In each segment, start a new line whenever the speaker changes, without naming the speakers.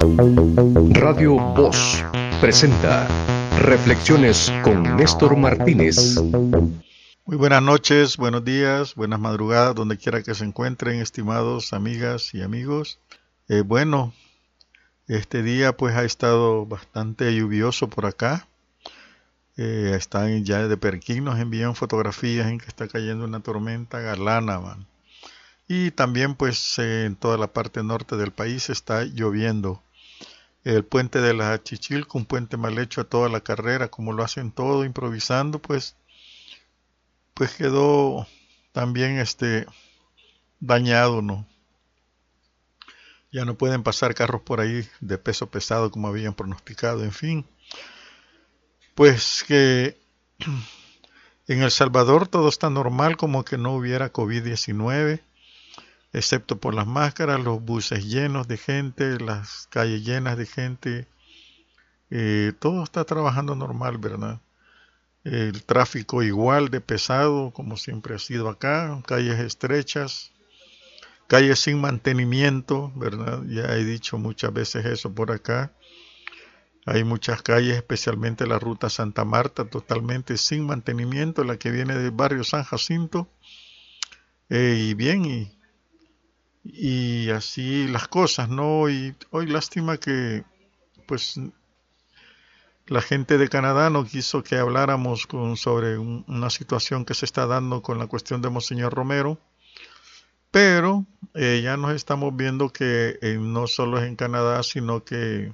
Radio Voz presenta Reflexiones con Néstor Martínez.
Muy buenas noches, buenos días, buenas madrugadas, donde quiera que se encuentren, estimados amigas y amigos. Eh, bueno, este día pues ha estado bastante lluvioso por acá. Eh, están ya de Perquín, nos envían fotografías en que está cayendo una tormenta galana. Y también pues en toda la parte norte del país está lloviendo el puente de la Chichilco, un puente mal hecho a toda la carrera, como lo hacen todo, improvisando, pues, pues quedó también este dañado, ¿no? Ya no pueden pasar carros por ahí de peso pesado como habían pronosticado, en fin. Pues que en El Salvador todo está normal, como que no hubiera COVID-19 excepto por las máscaras, los buses llenos de gente, las calles llenas de gente, eh, todo está trabajando normal, ¿verdad? El tráfico igual de pesado como siempre ha sido acá, calles estrechas, calles sin mantenimiento, ¿verdad? Ya he dicho muchas veces eso por acá. Hay muchas calles, especialmente la ruta Santa Marta, totalmente sin mantenimiento, la que viene del barrio San Jacinto. Eh, y bien, y y así las cosas, ¿no? Y hoy lástima que pues la gente de Canadá no quiso que habláramos con, sobre una situación que se está dando con la cuestión de Monseñor Romero, pero eh, ya nos estamos viendo que eh, no solo es en Canadá, sino que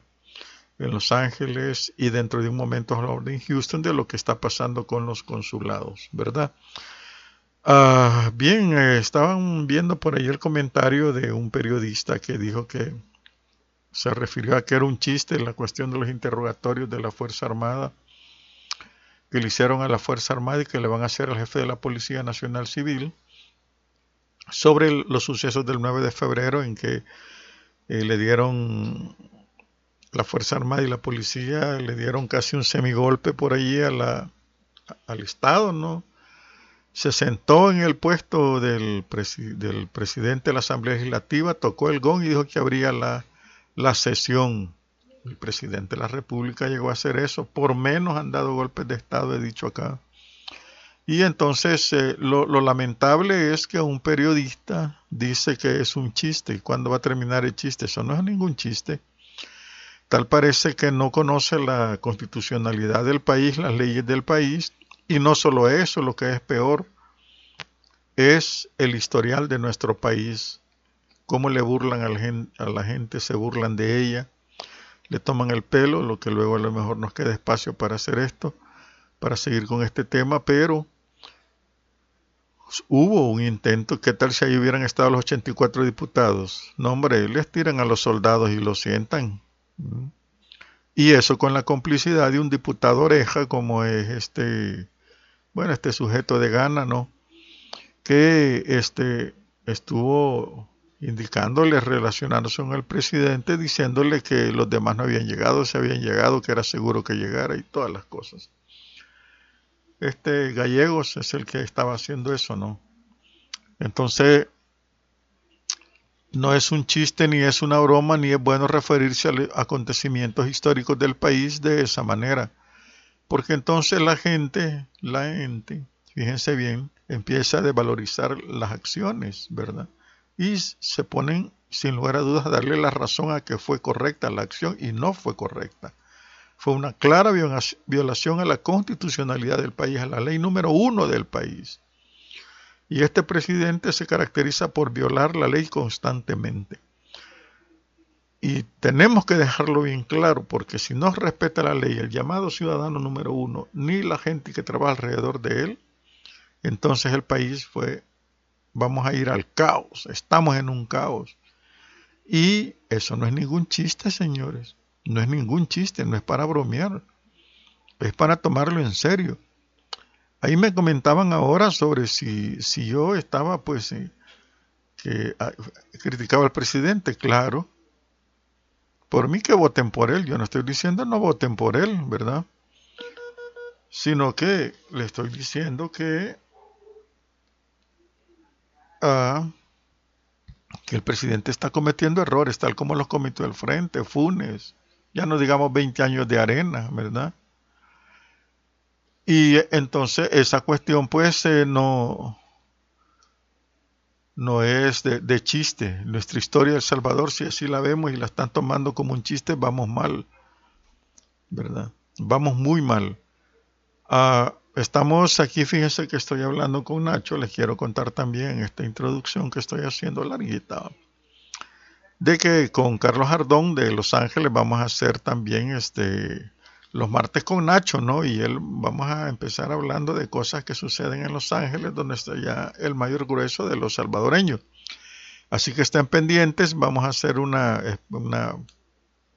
en Los Ángeles y dentro de un momento en Houston de lo que está pasando con los consulados, ¿verdad? Ah, bien, eh, estaban viendo por ahí el comentario de un periodista que dijo que se refirió a que era un chiste la cuestión de los interrogatorios de la Fuerza Armada que le hicieron a la Fuerza Armada y que le van a hacer al jefe de la Policía Nacional Civil sobre los sucesos del 9 de febrero en que eh, le dieron la Fuerza Armada y la policía le dieron casi un semigolpe por allí a la, al Estado, ¿no? Se sentó en el puesto del, del, presidente de la Asamblea Legislativa, tocó el gong y dijo que abría la, la, sesión. El presidente de la República llegó a hacer eso, por menos han dado golpes de Estado, he dicho acá. Y entonces eh, lo, lo, lamentable es que un periodista dice que es un chiste. ¿Y cuándo va a terminar el chiste? Eso no es ningún chiste. Tal parece que no conoce la constitucionalidad del país, las leyes del país, y no solo eso, lo que es peor, es el historial de nuestro país, cómo le burlan a la, gente, se burlan de ella, le toman el pelo, lo que luego a lo mejor nos queda espacio para hacer esto, para seguir con este tema, pero hubo un intento, ¿qué tal si ahí hubieran estado los 84 diputados? No, hombre, les tiran a los soldados y los sientan. Y eso con la complicidad de un diputado oreja como es este bueno, este sujeto de Ghana, ¿no? Que este, estuvo indicándole, relacionándose con el presidente, diciéndole que los demás no habían llegado, se habían llegado, que era seguro que llegara y todas las cosas. Este Gallegos es el que estaba haciendo eso, ¿no? Entonces, no es un chiste, ni es una broma, ni es bueno referirse a acontecimientos históricos del país de esa manera porque entonces la gente, la gente, fíjense bien, empieza a devalorizar las acciones, ¿verdad? Y se ponen, sin lugar a dudas, a darle la razón a que fue correcta la acción y no fue correcta. Fue una clara violación a la constitucionalidad del país, a la ley número uno del país. Y este presidente se caracteriza por violar la ley constantemente. Y tenemos que dejarlo bien claro, porque si no respeta la ley, el llamado ciudadano número uno, ni la gente que trabaja alrededor de él, entonces el país fue, vamos a ir al caos, estamos en un caos. Y eso no es ningún chiste, señores, no es ningún chiste, no es para bromear, es para tomarlo en serio. Ahí me comentaban ahora sobre si, si yo estaba, pues, eh, que ah, criticaba al presidente, claro por mí que voten por él. Yo no estoy diciendo no voten por él, ¿verdad? Sino que le estoy diciendo que ah, que el presidente está cometiendo errores, tal como los cometió el Frente, Funes, ya no digamos 20 años de arena, ¿verdad? Y entonces esa cuestión pues no, no es de, chiste. Nuestra historia de El Salvador, si así la vemos y la están tomando como un chiste, vamos mal, ¿verdad? Vamos muy mal. Ah, estamos aquí, fíjense que estoy hablando con Nacho, les quiero contar también esta introducción que estoy haciendo larguita, de que con Carlos Ardón de Los Ángeles vamos a hacer también este los martes con Nacho, ¿no? Y él vamos a empezar hablando de cosas que suceden en Los Ángeles, donde está ya el mayor grueso de los salvadoreños. Así que estén pendientes, vamos a hacer una, eh,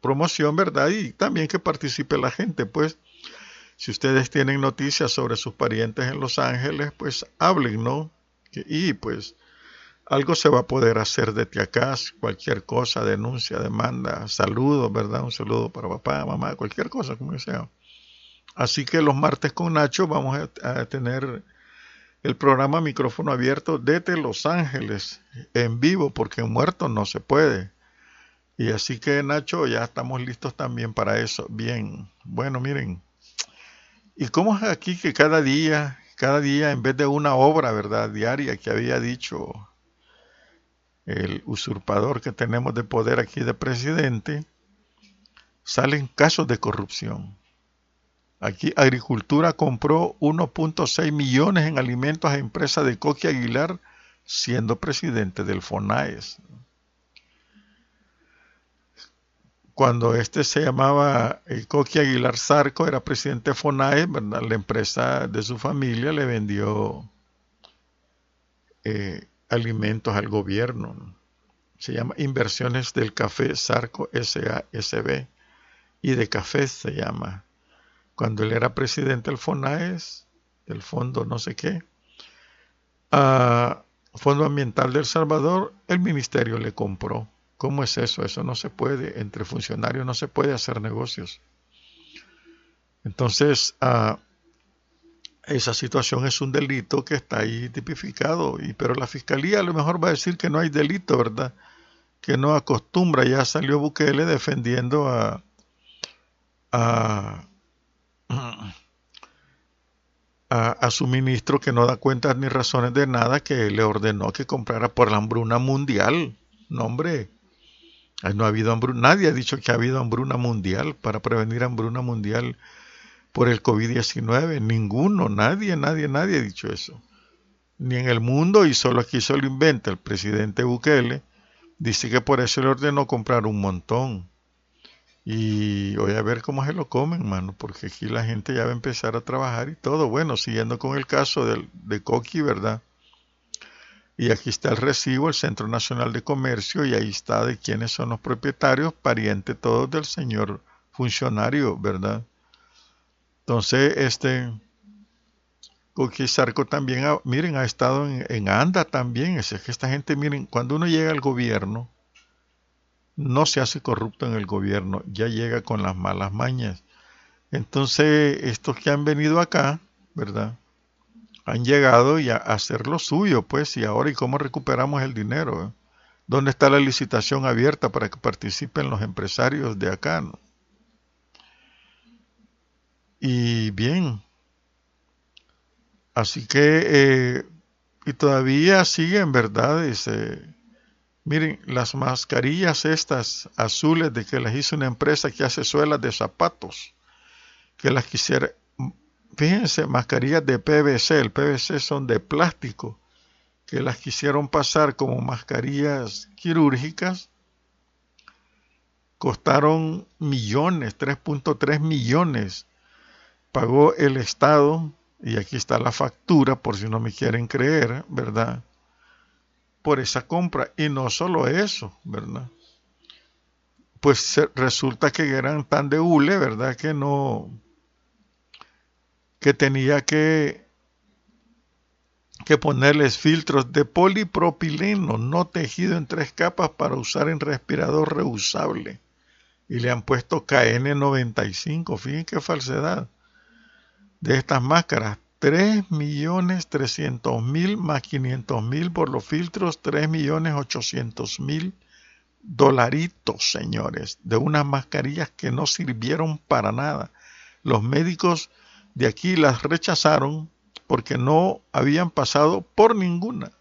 promoción, ¿verdad? Y también que participe la gente, pues. Si ustedes tienen noticias sobre sus parientes en Los Ángeles, pues hablen, ¿no? Y pues algo se va a poder hacer desde acá, cualquier cosa, denuncia, demanda, saludos, ¿verdad? Un saludo para papá, mamá, cualquier cosa, como sea. Así que los martes con Nacho vamos a, tener el programa micrófono abierto desde Los Ángeles, en vivo, porque muerto no se puede. Y así que Nacho, ya estamos listos también para eso. Bien, bueno, miren. ¿Y cómo es aquí que cada día, cada día, en vez de una obra, ¿verdad? Diaria que había dicho el usurpador que tenemos de poder aquí de presidente, salen casos de corrupción. Aquí Agricultura compró 1.6 millones en alimentos a empresa de Coqui Aguilar siendo presidente del FONAES. Cuando este se llamaba eh, Coqui Aguilar Zarco, era presidente de FONAES, la empresa de su familia le vendió eh, alimentos al gobierno. Se llama Inversiones del Café Sarco SASB y de café se llama. Cuando él era presidente del FONAES, del fondo no sé qué, a Fondo Ambiental del Salvador, el ministerio le compró. ¿Cómo es eso? Eso no se puede, entre funcionarios no se puede hacer negocios. Entonces, a esa situación es un delito que está ahí tipificado, y, pero la fiscalía a lo mejor va a decir que no hay delito, ¿verdad? Que no acostumbra, ya salió Bukele defendiendo a, a, a, su ministro que no da cuentas ni razones de nada, que le ordenó que comprara por la hambruna mundial. No, hombre, no ha habido hambruna, nadie ha dicho que ha habido hambruna mundial para prevenir hambruna mundial por el COVID-19. Ninguno, nadie, nadie, nadie ha dicho eso. Ni en el mundo y solo aquí solo inventa el presidente Bukele. Dice que por eso le ordenó comprar un montón. Y voy a ver cómo se lo comen, mano, porque aquí la gente ya va a empezar a trabajar y todo. Bueno, siguiendo con el caso de, de Coqui, ¿verdad? Y aquí está el recibo, el Centro Nacional de Comercio, y ahí está de quiénes son los propietarios, pariente todos del señor funcionario, ¿verdad? Entonces, este Zarco también, miren, ha estado en, ANDA también. Es que esta gente, miren, cuando uno llega al gobierno, no se hace corrupto en el gobierno, ya llega con las malas mañas. Entonces, estos que han venido acá, ¿verdad? Han llegado y a hacer lo suyo, pues, y ahora, ¿y cómo recuperamos el dinero? ¿Dónde está la licitación abierta para que participen los empresarios de acá? ¿no? Y bien, así que, eh, y todavía siguen, ¿verdad? Dice, miren, las mascarillas estas azules de que las hizo una empresa que hace suelas de zapatos, que las quisiera, fíjense, mascarillas de PVC, el PVC son de plástico, que las quisieron pasar como mascarillas quirúrgicas, costaron millones, 3.3 millones pagó el Estado, y aquí está la factura por si no me quieren creer, ¿verdad? Por esa compra. Y no solo eso, ¿verdad? Pues resulta que eran tan de hule, ¿verdad? Que no, que tenía que, que ponerles filtros de polipropileno no tejido en tres capas para usar en respirador reusable. Y le han puesto KN95, fíjense qué falsedad de estas máscaras, 3 millones 300 mil más 500 mil por los filtros, 3 millones 800 mil dolaritos, señores, de unas mascarillas que no sirvieron para nada. Los médicos de aquí las rechazaron porque no habían pasado por ninguna.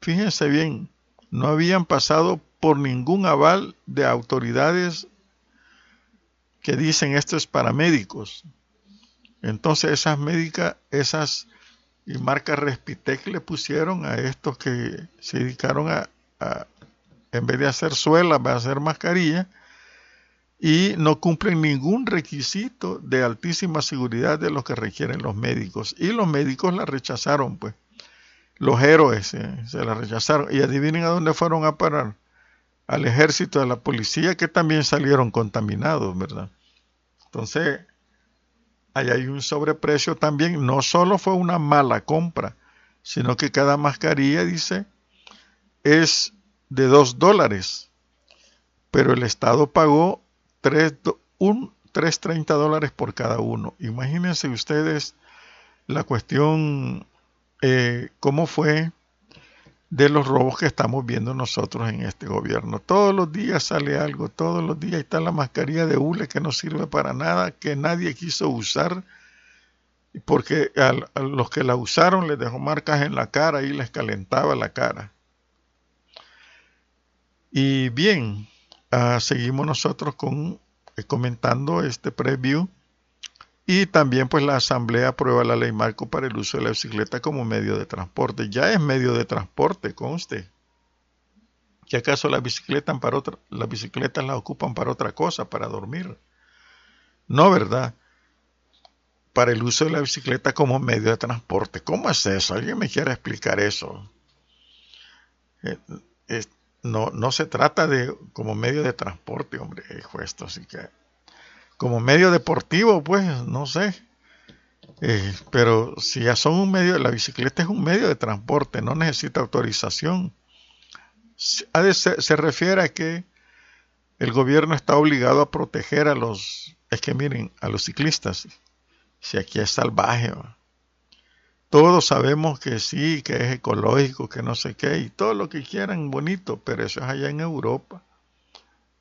Fíjense bien, no habían pasado por ningún aval de autoridades que dicen esto es para médicos. Entonces esas médicas, esas y marcas Respitec le pusieron a estos que se dedicaron a, en vez de hacer suelas, va a hacer mascarilla y no cumplen ningún requisito de altísima seguridad de los que requieren los médicos. Y los médicos la rechazaron, pues. Los héroes eh, se la rechazaron. Y adivinen a dónde fueron a parar. Al ejército, a la policía, que también salieron contaminados, ¿verdad? Entonces, ahí hay un sobreprecio también. No solo fue una mala compra, sino que cada mascarilla, dice, es de dos dólares. Pero el Estado pagó 3.30 dólares por cada uno. Imagínense ustedes la cuestión, eh, cómo fue de los robos que estamos viendo nosotros en este gobierno. Todos los días sale algo, todos los días está la mascarilla de hule que no sirve para nada, que nadie quiso usar, porque a, los que la usaron les dejó marcas en la cara y les calentaba la cara. Y bien, Ah, seguimos nosotros con eh, comentando este preview y también pues la asamblea aprueba la ley marco para el uso de la bicicleta como medio de transporte. Ya es medio de transporte, conste. ¿Qué acaso la bicicleta para las bicicletas la ocupan para otra cosa, para dormir? No, ¿verdad? Para el uso de la bicicleta como medio de transporte. ¿Cómo es eso? ¿Alguien me quiere explicar eso? Eh, no, no se trata de como medio de transporte, hombre, esto, así que como medio deportivo, pues, no sé. Eh, pero si ya son un medio, la bicicleta es un medio de transporte, no necesita autorización. Se, se refiere a que el gobierno está obligado a proteger a los, es que miren, a los ciclistas. Si aquí es salvaje, todos sabemos que sí, que es ecológico, que no sé qué, y todo lo que quieran bonito, pero eso es allá en Europa.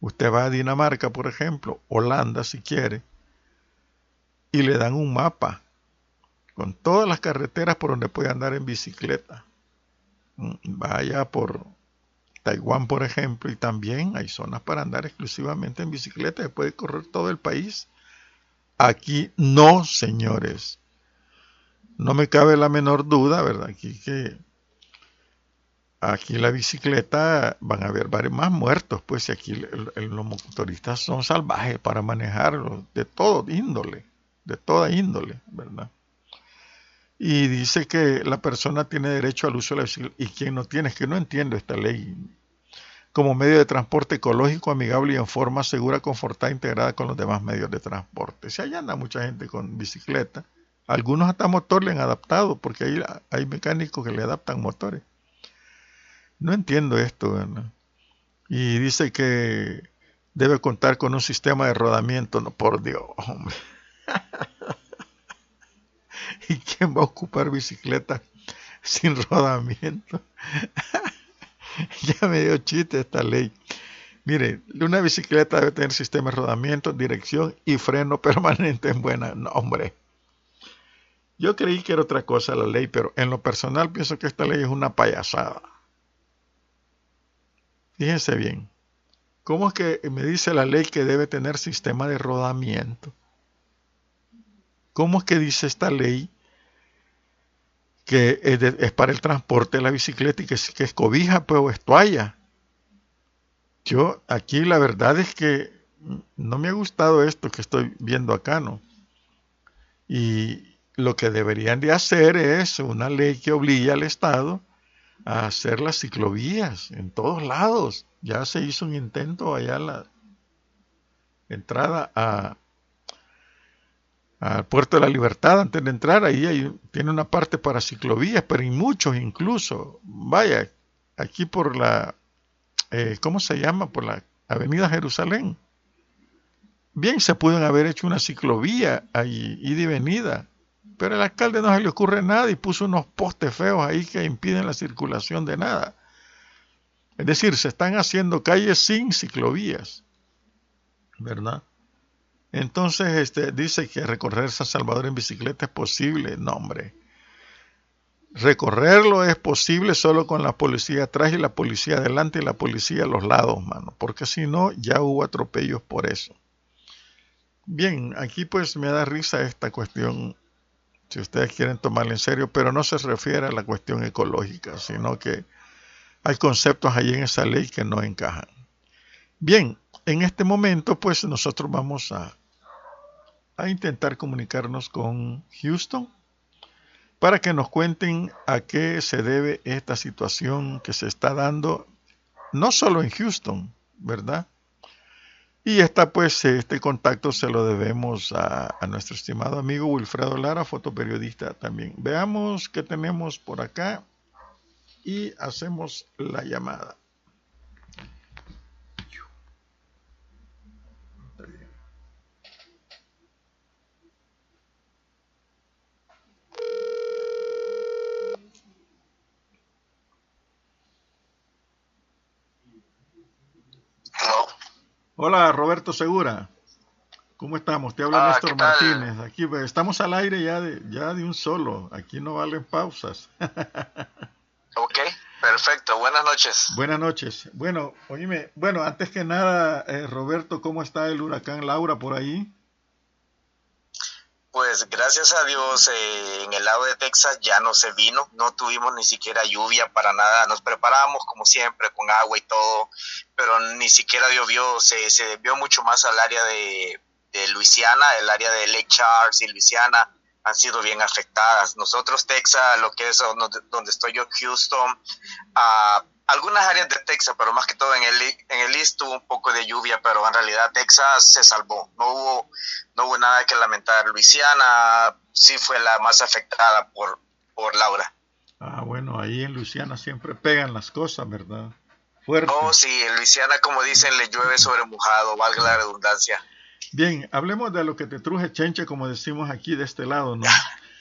Usted va a Dinamarca, por ejemplo, Holanda si quiere, y le dan un mapa con todas las carreteras por donde puede andar en bicicleta. Mm, vaya por Taiwán, por ejemplo, y también hay zonas para andar exclusivamente en bicicleta, se puede correr todo el país. Aquí no, señores no me cabe la menor duda, ¿verdad? Aquí que aquí la bicicleta van a haber varios más muertos, pues si aquí los motoristas son salvajes para manejarlo de todo índole, de toda índole, ¿verdad? Y dice que la persona tiene derecho al uso de la bicicleta y quien no tiene, es que no entiendo esta ley, como medio de transporte ecológico, amigable y en forma segura, confortada, integrada con los demás medios de transporte. Si allá anda mucha gente con bicicleta, algunos hasta motor le han adaptado, porque hay, hay mecánicos que le adaptan motores. No entiendo esto, ¿verdad? Y dice que debe contar con un sistema de rodamiento. No, por Dios, hombre. ¿Y quién va a ocupar bicicleta sin rodamiento? ya me dio chiste esta ley. Mire, una bicicleta debe tener sistema de rodamiento, dirección y freno permanente en buena. No, hombre. Yo creí que era otra cosa la ley, pero en lo personal pienso que esta ley es una payasada. Fíjense bien. ¿Cómo es que me dice la ley que debe tener sistema de rodamiento? ¿Cómo es que dice esta ley que es, para el transporte de la bicicleta y que, es cobija pues, o es? Yo aquí la verdad es que no me ha gustado esto que estoy viendo acá, ¿no? Y, lo que deberían de hacer es una ley que obligue al Estado a hacer las ciclovías en todos lados. Ya se hizo un intento allá la entrada a al puerto de la libertad. Antes de entrar ahí tiene una parte para ciclovías pero hay muchos incluso. Vaya aquí por la eh, cómo se llama por la avenida Jerusalén. Bien se pueden haber hecho una ciclovía ahí ida y venida Pero al alcalde no se le ocurre nada y puso unos postes feos ahí que impiden la circulación de nada. Es decir, se están haciendo calles sin ciclovías, ¿verdad? Entonces este, dice que recorrer San Salvador en bicicleta es posible. No, hombre. Recorrerlo es posible solo con la policía atrás y la policía adelante y la policía a los lados, mano. Porque si no, ya hubo atropellos por eso. Bien, aquí pues me da risa esta cuestión, si ustedes quieren tomarla en serio, pero no se refiere a la cuestión ecológica, sino que hay conceptos ahí en esa ley que no encajan. Bien, en este momento pues nosotros vamos a, a intentar comunicarnos con Houston para que nos cuenten a qué se debe esta situación que se está dando, no solo en Houston, ¿verdad? Y esta, pues, este contacto se lo debemos a, a, nuestro estimado amigo Wilfredo Lara, fotoperiodista también. Veamos qué tenemos por acá y hacemos la llamada. Hola, Roberto Segura. ¿Cómo estamos? Te habla ah, Néstor Martínez. Aquí pues, estamos al aire ya de, ya de un solo. Aquí no valen pausas.
ok, perfecto. Buenas noches.
Buenas noches. Bueno, oíme, bueno, antes que nada, eh, Roberto, ¿cómo está el huracán Laura por ahí?
Pues gracias a Dios eh, en el lado de Texas ya no se vino, no tuvimos ni siquiera lluvia para nada, nos preparamos como siempre con agua y todo, pero ni siquiera llovió, se, se vio mucho más al área de, Luisiana, el área de Lake Charles y Luisiana han sido bien afectadas. Nosotros Texas, lo que es donde, estoy yo, Houston, a algunas áreas de Texas, pero más que todo en el, en el East tuvo un poco de lluvia, pero en realidad Texas se salvó. No hubo, no hubo nada que lamentar. Luisiana sí fue la más afectada por, por Laura.
Ah, bueno, ahí en Luisiana siempre pegan las cosas, ¿verdad? Fuerte.
Oh, sí, en Luisiana, como dicen, le llueve sobre mojado, valga la redundancia.
Bien, hablemos de lo que te truje chenche, como decimos aquí de este lado, ¿no?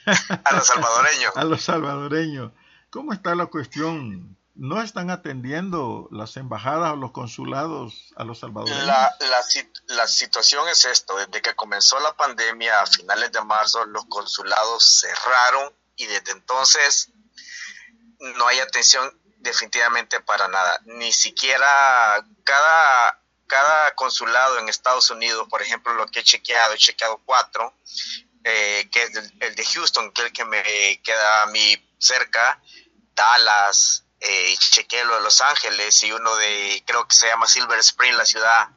a los salvadoreños.
a los salvadoreños. ¿Cómo está la cuestión no están atendiendo las embajadas o los consulados a los salvadoreños?
La, situación es esto, desde que comenzó la pandemia a finales de marzo, los consulados cerraron y desde entonces no hay atención definitivamente para nada. Ni siquiera cada, consulado en Estados Unidos, por ejemplo, lo que he chequeado, he chequeado cuatro, eh, que es el, de Houston, que es el que me queda a mí cerca, Dallas, eh, chequeé lo de Los Ángeles y uno de, creo que se llama Silver Spring, la ciudad,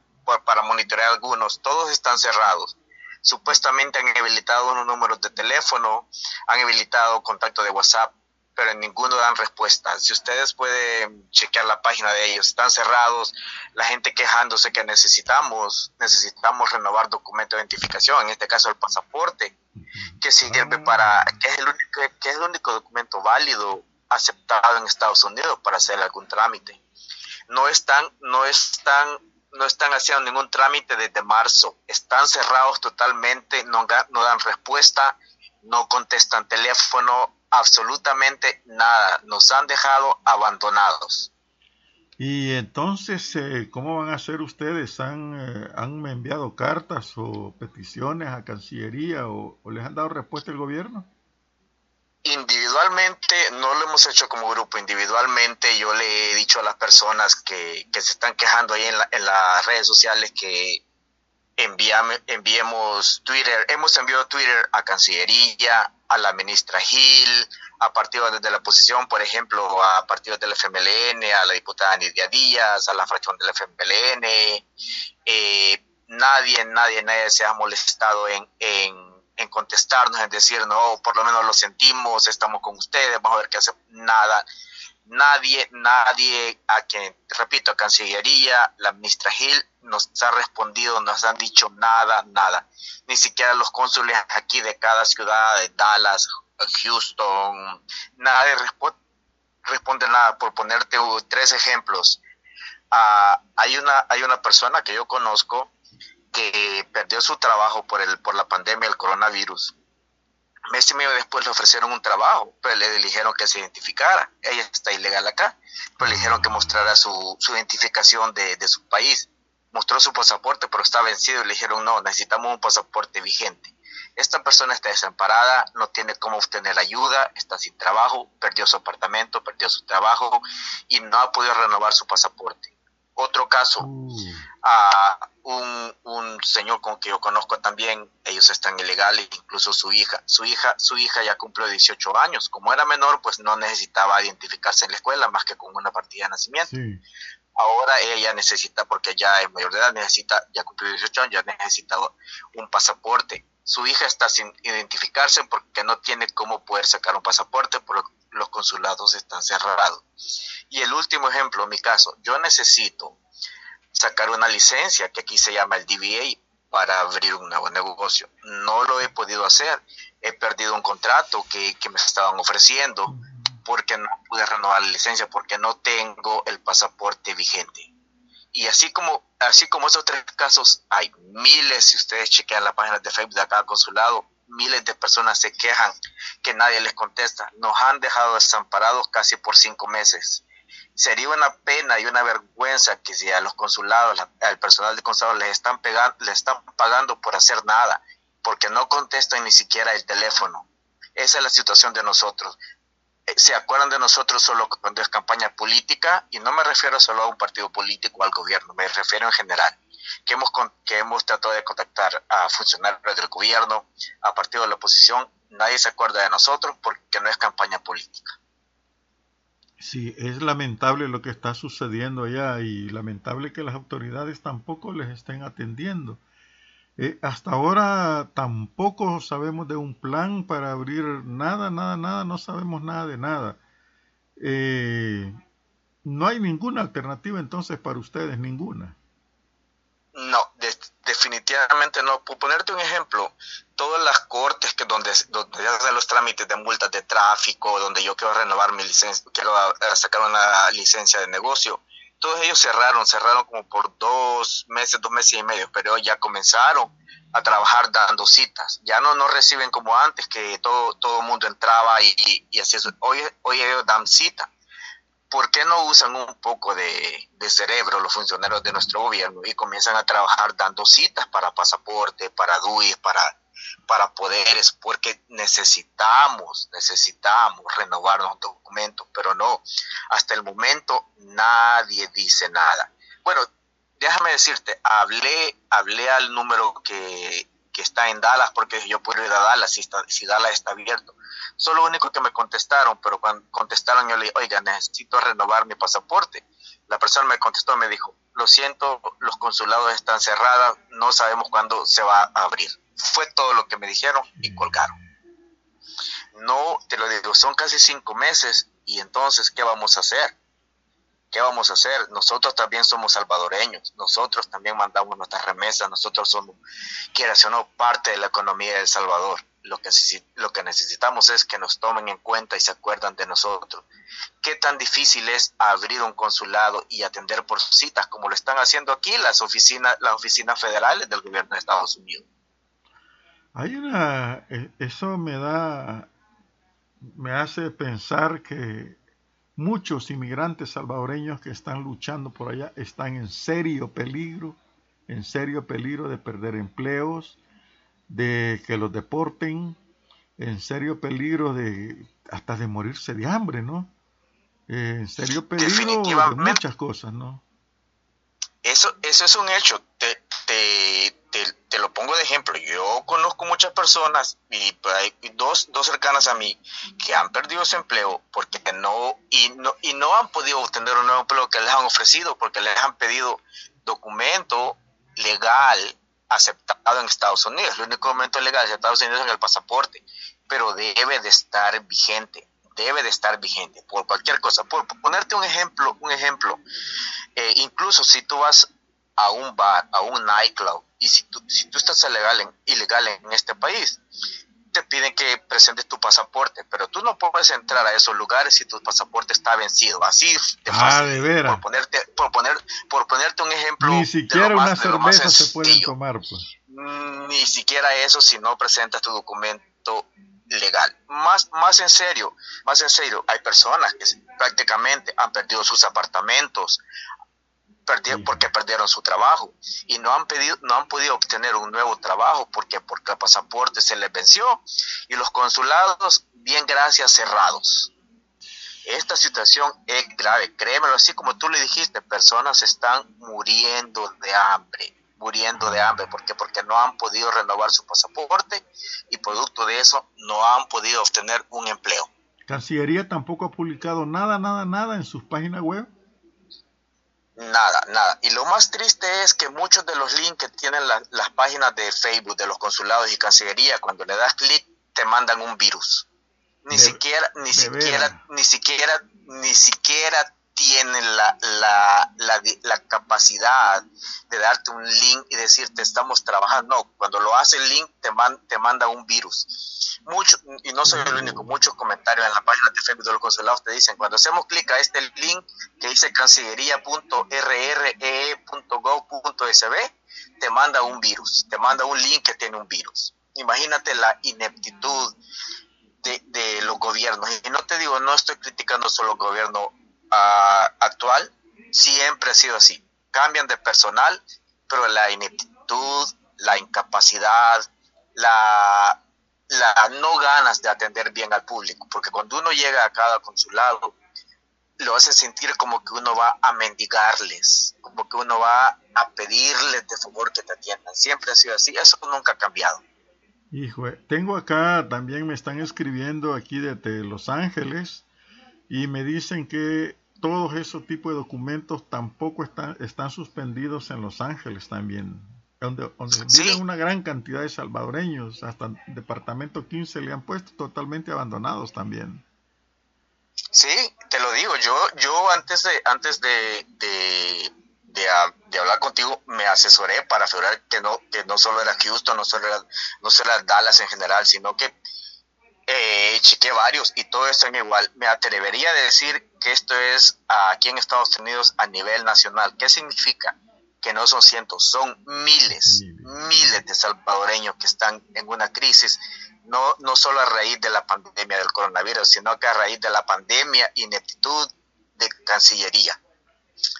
para monitorear algunos, todos están cerrados. Supuestamente han habilitado unos números de teléfono, han habilitado contacto de WhatsApp, pero en ninguno dan respuesta. Si ustedes pueden chequear la página de ellos, están cerrados, la gente quejándose que necesitamos, necesitamos renovar documento de identificación, en este caso el pasaporte, que sirve para, que es el único, que es el único documento válido aceptado en Estados Unidos para hacer algún trámite. No están, no están, no están haciendo ningún trámite desde marzo. Están cerrados totalmente, no, dan respuesta, no contestan teléfono, absolutamente nada. Nos han dejado abandonados.
Y entonces, eh, ¿cómo van a hacer ustedes? ¿Han, eh, ¿Han enviado cartas o peticiones a Cancillería o, o les han dado respuesta el gobierno?
Individualmente no lo hemos hecho como grupo, individualmente yo le he dicho a las personas que, que se están quejando ahí en, en las redes sociales que enviame, enviemos Twitter, hemos enviado Twitter a Cancillería, a la ministra Gil, a partidos desde la oposición, por ejemplo, a partidos del FMLN, a la diputada Nidia Díaz, a la fracción del FMLN, eh, nadie, nadie, nadie se ha molestado en en contestarnos, en decir, no, por lo menos lo sentimos, estamos con ustedes, vamos a ver qué hace. Nada, nadie, nadie a quien, repito, a Cancillería, la ministra Gil, nos ha respondido, nos han dicho nada, nada. Ni siquiera los cónsules aquí de cada ciudad, de Dallas, Houston, nadie responde, nada. Por ponerte tres ejemplos, ah, hay, una, hay una persona que yo conozco que perdió su trabajo por, el, por la pandemia del coronavirus. Mes y medio después le ofrecieron un trabajo, pero le dijeron que se identificara. Ella está ilegal acá, pero le dijeron que mostrara su, identificación de, de su país. Mostró su pasaporte, pero está vencido y le dijeron, no, necesitamos un pasaporte vigente. Esta persona está desamparada, no tiene cómo obtener ayuda, está sin trabajo, perdió su apartamento, perdió su trabajo y no ha podido renovar su pasaporte. Otro caso, uh. a un, un, señor con que yo conozco también, ellos están ilegales, incluso su hija. Su hija, su hija ya cumplió 18 años. Como era menor, pues no necesitaba identificarse en la escuela más que con una partida de nacimiento. Ahora ella necesita, porque ya es mayor de edad, necesita, ya cumplió 18 años, ya necesita un pasaporte su hija está sin identificarse porque no tiene cómo poder sacar un pasaporte porque los consulados están cerrados. Y el último ejemplo, en mi caso, yo necesito sacar una licencia que aquí se llama el DBA para abrir un nuevo negocio. No lo he podido hacer. He perdido un contrato que, que me estaban ofreciendo porque no pude renovar la licencia, porque no tengo el pasaporte vigente. Y así como, así como esos tres casos, hay miles, si ustedes chequean la página de Facebook de cada consulado, miles de personas se quejan que nadie les contesta. Nos han dejado desamparados casi por cinco meses. Sería una pena y una vergüenza que si a los consulados, al personal de consulados les están, pegando, les están pagando por hacer nada, porque no contestan ni siquiera el teléfono. Esa es la situación de nosotros se acuerdan de nosotros solo cuando es campaña política, y no me refiero solo a un partido político o al gobierno, me refiero en general, que hemos, que hemos tratado de contactar a funcionarios del gobierno, a partidos de la oposición, nadie se acuerda de nosotros porque no es campaña política.
Sí, es lamentable lo que está sucediendo allá y lamentable que las autoridades tampoco les estén atendiendo. Eh, hasta ahora tampoco sabemos de un plan para abrir nada, nada, nada, no sabemos nada de nada. Eh, no hay ninguna alternativa entonces para ustedes, ninguna.
No, definitivamente no. Por ponerte un ejemplo, todas las cortes que donde, donde hacen los trámites de multas de tráfico, donde yo quiero renovar mi licencia, quiero sacar una licencia de negocio, todos ellos cerraron, cerraron como por dos meses, dos meses y medio, pero ya comenzaron a trabajar dando citas. Ya no nos reciben como antes, que todo todo el mundo entraba y, y, así es. Hoy, hoy ellos dan cita. ¿Por qué no usan un poco de, cerebro los funcionarios de nuestro gobierno y comienzan a trabajar dando citas para pasaporte, para DUI, para para poderes, porque necesitamos, necesitamos renovar los documentos, pero no, hasta el momento nadie dice nada. Bueno, déjame decirte, hablé, hablé al número que, que está en Dallas, porque yo puedo ir a Dallas si, Dallas está abierto. Solo lo único que me contestaron, pero cuando contestaron yo le dije, oiga, necesito renovar mi pasaporte. La persona me contestó, me dijo, lo siento, los consulados están cerrados, no sabemos cuándo se va a abrir. Fue todo lo que me dijeron y colgaron. No, te lo digo, son casi cinco meses y entonces, ¿qué vamos a hacer? ¿Qué vamos a hacer? Nosotros también somos salvadoreños, nosotros también mandamos nuestras remesas, nosotros somos, quieras o no, parte de la economía de El Salvador. Lo que, necesitamos es que nos tomen en cuenta y se acuerdan de nosotros. ¿Qué tan difícil es abrir un consulado y atender por citas como lo están haciendo aquí las oficinas, las oficinas federales del gobierno de Estados Unidos?
Hay una, e, eso me da, me hace pensar que muchos inmigrantes salvadoreños que están luchando por allá están en serio peligro, en serio peligro de perder empleos, de que los deporten, en serio peligro de hasta de morirse de hambre, ¿no? Eh, en serio peligro de muchas cosas, ¿no?
Eso, eso es un hecho. Te, te, te, lo pongo de ejemplo. Yo conozco muchas personas y hay dos, dos cercanas a mí que han perdido su empleo porque no y, no y no han podido obtener un nuevo empleo que les han ofrecido porque les han pedido documento legal aceptado en Estados Unidos. El único documento legal de Estados Unidos es el pasaporte, pero debe de estar vigente debe de estar vigente por cualquier cosa. Por, ponerte un ejemplo, un ejemplo, eh, incluso si tú vas a un bar, a un nightclub, y si tú, si tú estás ilegal en, ilegal en este país, te piden que presentes tu pasaporte, pero tú no puedes entrar a esos lugares si tu pasaporte está vencido. Así de
ah, fácil. de veras.
Por ponerte, por, poner, por ponerte un ejemplo.
Ni siquiera una cerveza se pueden tomar. Pues.
Ni siquiera eso si no presentas tu documento legal. Más, más en serio, más en serio, hay personas que prácticamente han perdido sus apartamentos, porque perdieron su trabajo y no han pedido, no han podido obtener un nuevo trabajo porque porque el pasaporte se les venció y los consulados bien gracias cerrados. Esta situación es grave, créemelo, así como tú le dijiste, personas están muriendo de hambre, muriendo de hambre, porque porque no han podido renovar su pasaporte y producto de eso no han podido obtener un empleo.
Cancillería tampoco ha publicado nada, nada, nada en sus páginas web.
Nada, nada. Y lo más triste es que muchos de los links que tienen las páginas de Facebook de los consulados y Cancillería, cuando le das clic, te mandan un virus. Ni siquiera, ni siquiera, ni siquiera, ni siquiera tienen la, la, la, capacidad de darte un link y decirte estamos trabajando. No, cuando lo hace el link te, te manda un virus. Mucho, y no soy el único, muchos comentarios en la página de Facebook de los consulados te dicen, cuando hacemos clic a este link que dice cancillería.rre.gov.sb, te manda un virus, te manda un link que tiene un virus. Imagínate la ineptitud de, de los gobiernos. Y no te digo, no estoy criticando solo el gobierno actual siempre ha sido así. Cambian de personal, pero la ineptitud, la incapacidad, la, la no ganas de atender bien al público, porque cuando uno llega a cada consulado, lo hace sentir como que uno va a mendigarles, como que uno va a pedirles de favor que te atiendan. Siempre ha sido así, eso nunca ha cambiado.
Hijo, tengo acá, también me están escribiendo aquí desde Los Ángeles y me dicen que todos esos tipos de documentos tampoco están suspendidos en Los Ángeles también, donde, donde viven una gran cantidad de salvadoreños, hasta el departamento 15 le han puesto totalmente abandonados también.
Sí, te lo digo, yo, yo antes de, antes de, de, hablar contigo me asesoré para asegurar que no, que no solo era Houston, no solo era, no solo era Dallas en general, sino que eh, chequé varios y todo están igual. Me atrevería a decir que esto es aquí en Estados Unidos a nivel nacional. ¿Qué significa? Que no son cientos, son miles, miles de salvadoreños que están en una crisis, no, no solo a raíz de la pandemia del coronavirus, sino que a raíz de la pandemia, ineptitud de Cancillería,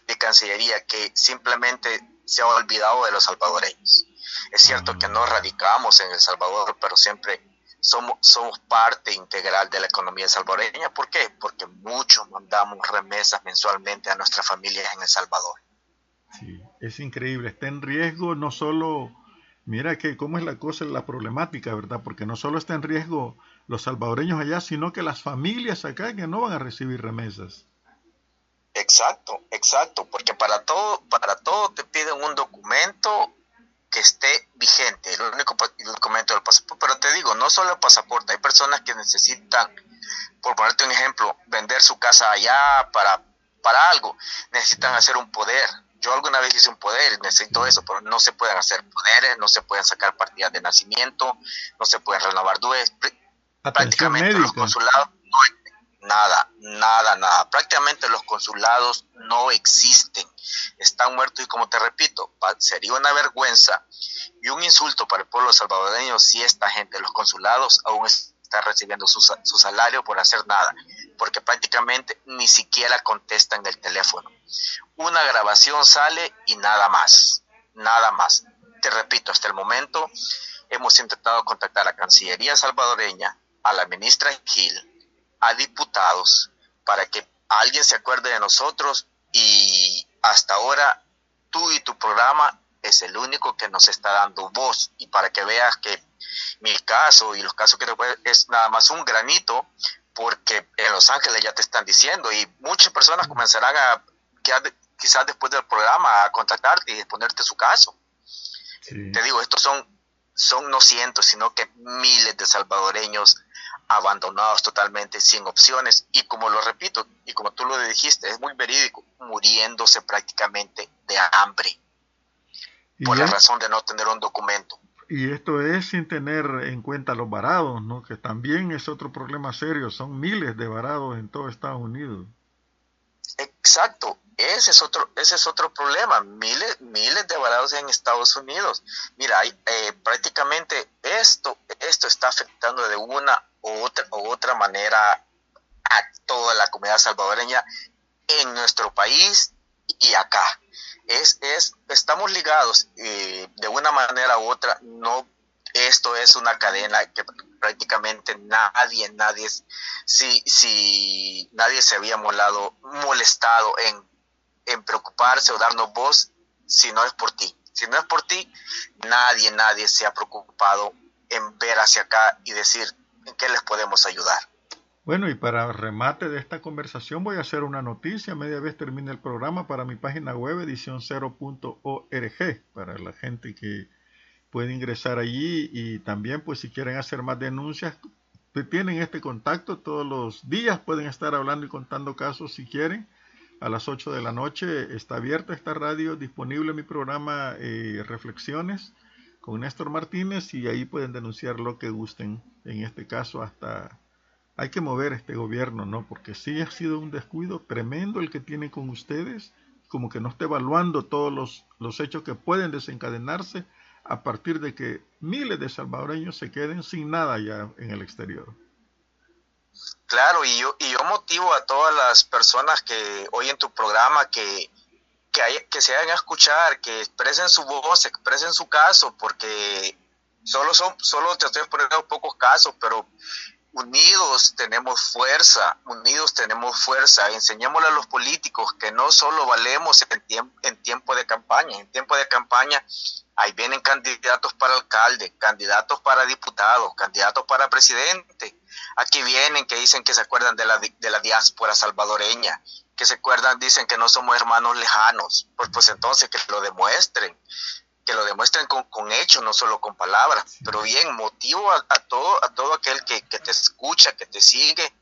de Cancillería que simplemente se ha olvidado de los salvadoreños. Es cierto que no radicamos en El Salvador, pero siempre somos, somos parte integral de la economía salvadoreña. ¿Por qué? Porque muchos mandamos remesas mensualmente a nuestras familias en El Salvador.
Sí, es increíble. Está en riesgo no solo, mira que cómo es la cosa, la problemática, ¿verdad? Porque no solo está en riesgo los salvadoreños allá, sino que las familias acá que no van a recibir remesas.
Exacto, exacto, porque para todo, para todo te piden un documento que esté vigente, el único documento del pasaporte. Pero te digo, no solo el pasaporte, hay personas que necesitan, por ponerte un ejemplo, vender su casa allá para, para algo, necesitan hacer un poder. Yo alguna vez hice un poder, necesito eso, pero no se pueden hacer poderes, no se pueden sacar partidas de nacimiento, no se pueden renovar dues. Prácticamente los consulados no nada, nada, nada. Prácticamente los consulados no existen, están muertos y como te repito, sería una vergüenza y un insulto para el pueblo salvadoreño si esta gente, los consulados, aún está recibiendo su, salario por hacer nada, porque prácticamente ni siquiera contestan el teléfono. Una grabación sale y nada más, nada más. Te repito, hasta el momento hemos intentado contactar a Cancillería salvadoreña, a la ministra Gil, a diputados para que alguien se acuerde de nosotros y hasta ahora tú y tu programa es el único que nos está dando voz. Y para que veas que mi caso y los casos que te es nada más un granito porque en Los Ángeles ya te están diciendo y muchas personas comenzarán a quizás después del programa a contactarte y exponerte su caso. Te digo, estos son, son no cientos, sino que miles de salvadoreños abandonados totalmente, sin opciones, y como lo repito, y como tú lo dijiste, es muy verídico, muriéndose prácticamente de hambre, por la razón de no tener un documento.
Y esto es sin tener en cuenta los varados, ¿no? que también es otro problema serio, son miles de varados en todo Estados Unidos.
Exacto, ese es otro, ese es otro problema, miles, miles de varados en Estados Unidos. Mira, eh, prácticamente esto, esto está afectando de una u otra manera a toda la comunidad salvadoreña en nuestro país y acá. Es, es, estamos ligados eh, de una manera u otra, no esto es una cadena que prácticamente nadie, nadie, si, si nadie se había molado, molestado en, en preocuparse o darnos voz si no es por ti. Si no es por ti, nadie, nadie se ha preocupado en ver hacia acá y decir en qué les podemos ayudar.
Bueno, y para remate de esta conversación voy a hacer una noticia. Media vez termine el programa para mi página web edición0.org para la gente que puede ingresar allí. Y también pues si quieren hacer más denuncias tienen este contacto todos los días. Pueden estar hablando y contando casos si quieren. A las 8 de la noche está abierta esta radio disponible mi programa eh, reflexiones con Néstor Martínez y ahí pueden denunciar lo que gusten en este caso hasta hay que mover este gobierno, ¿no? Porque sí ha sido un descuido tremendo el que tiene con ustedes, como que no está evaluando todos los, los hechos que pueden desencadenarse a partir de que miles de salvadoreños se queden sin nada ya en el exterior.
Claro, y yo, y yo motivo a todas las personas que hoy en tu programa que, que, que se hagan a escuchar, que expresen su voz, expresen su caso, porque solo son, solo te estoy poniendo pocos casos, pero unidos tenemos fuerza, unidos tenemos fuerza. Enseñémosle a los políticos que no solo valemos en, tiempo, en tiempo de campaña, en tiempo de campaña ahí vienen candidatos para alcalde, candidatos para diputados, candidatos para presidente. Aquí vienen que dicen que se acuerdan de la, de la diáspora salvadoreña, que se acuerdan, dicen que no somos hermanos lejanos. Pues, pues entonces que lo demuestren que lo demuestren con, con hechos, no solo con palabras. Pero bien, motivo a, todo, a todo aquel que, te escucha, que te sigue,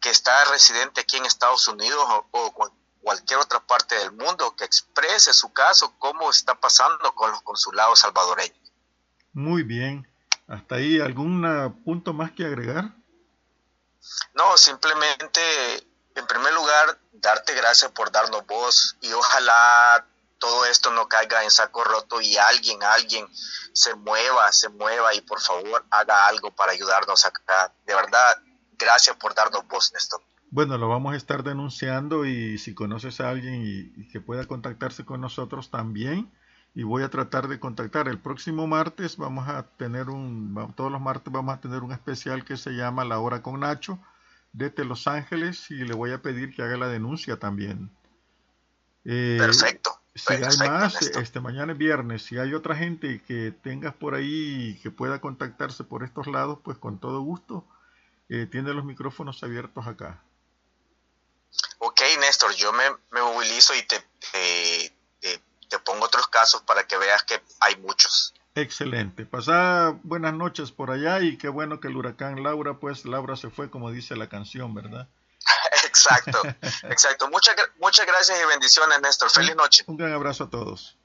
que está residente aquí en Estados Unidos o, cualquier otra parte del mundo, que exprese su caso, cómo está pasando con los consulados salvadoreños.
Muy bien. ¿Hasta ahí algún punto más que agregar?
No, simplemente, en primer lugar, darte gracias por darnos voz y ojalá todo esto no caiga en saco roto y alguien, alguien se mueva, se mueva y por favor haga algo para ayudarnos acá. De verdad, gracias por darnos voz, Néstor.
Bueno, lo vamos a estar denunciando y si conoces a alguien y, que pueda contactarse con nosotros también, y voy a tratar de contactar. El próximo martes vamos a tener un, todos los martes vamos a tener un especial que se llama La Hora con Nacho desde Los Ángeles y le voy a pedir que haga la denuncia también.
Eh, Perfecto
si hay más, este mañana es viernes, si hay otra gente que tengas por ahí que pueda contactarse por estos lados, pues con todo gusto, eh, tiene los micrófonos abiertos acá.
Ok, Néstor, yo me, movilizo y te, te, pongo otros casos para que veas que hay muchos.
Excelente. Pasá buenas noches por allá y qué bueno que el huracán Laura, pues Laura se fue como dice la canción, ¿verdad?
Exacto, exacto. Muchas, muchas gracias y bendiciones, Néstor. Feliz noche.
Un gran abrazo a todos.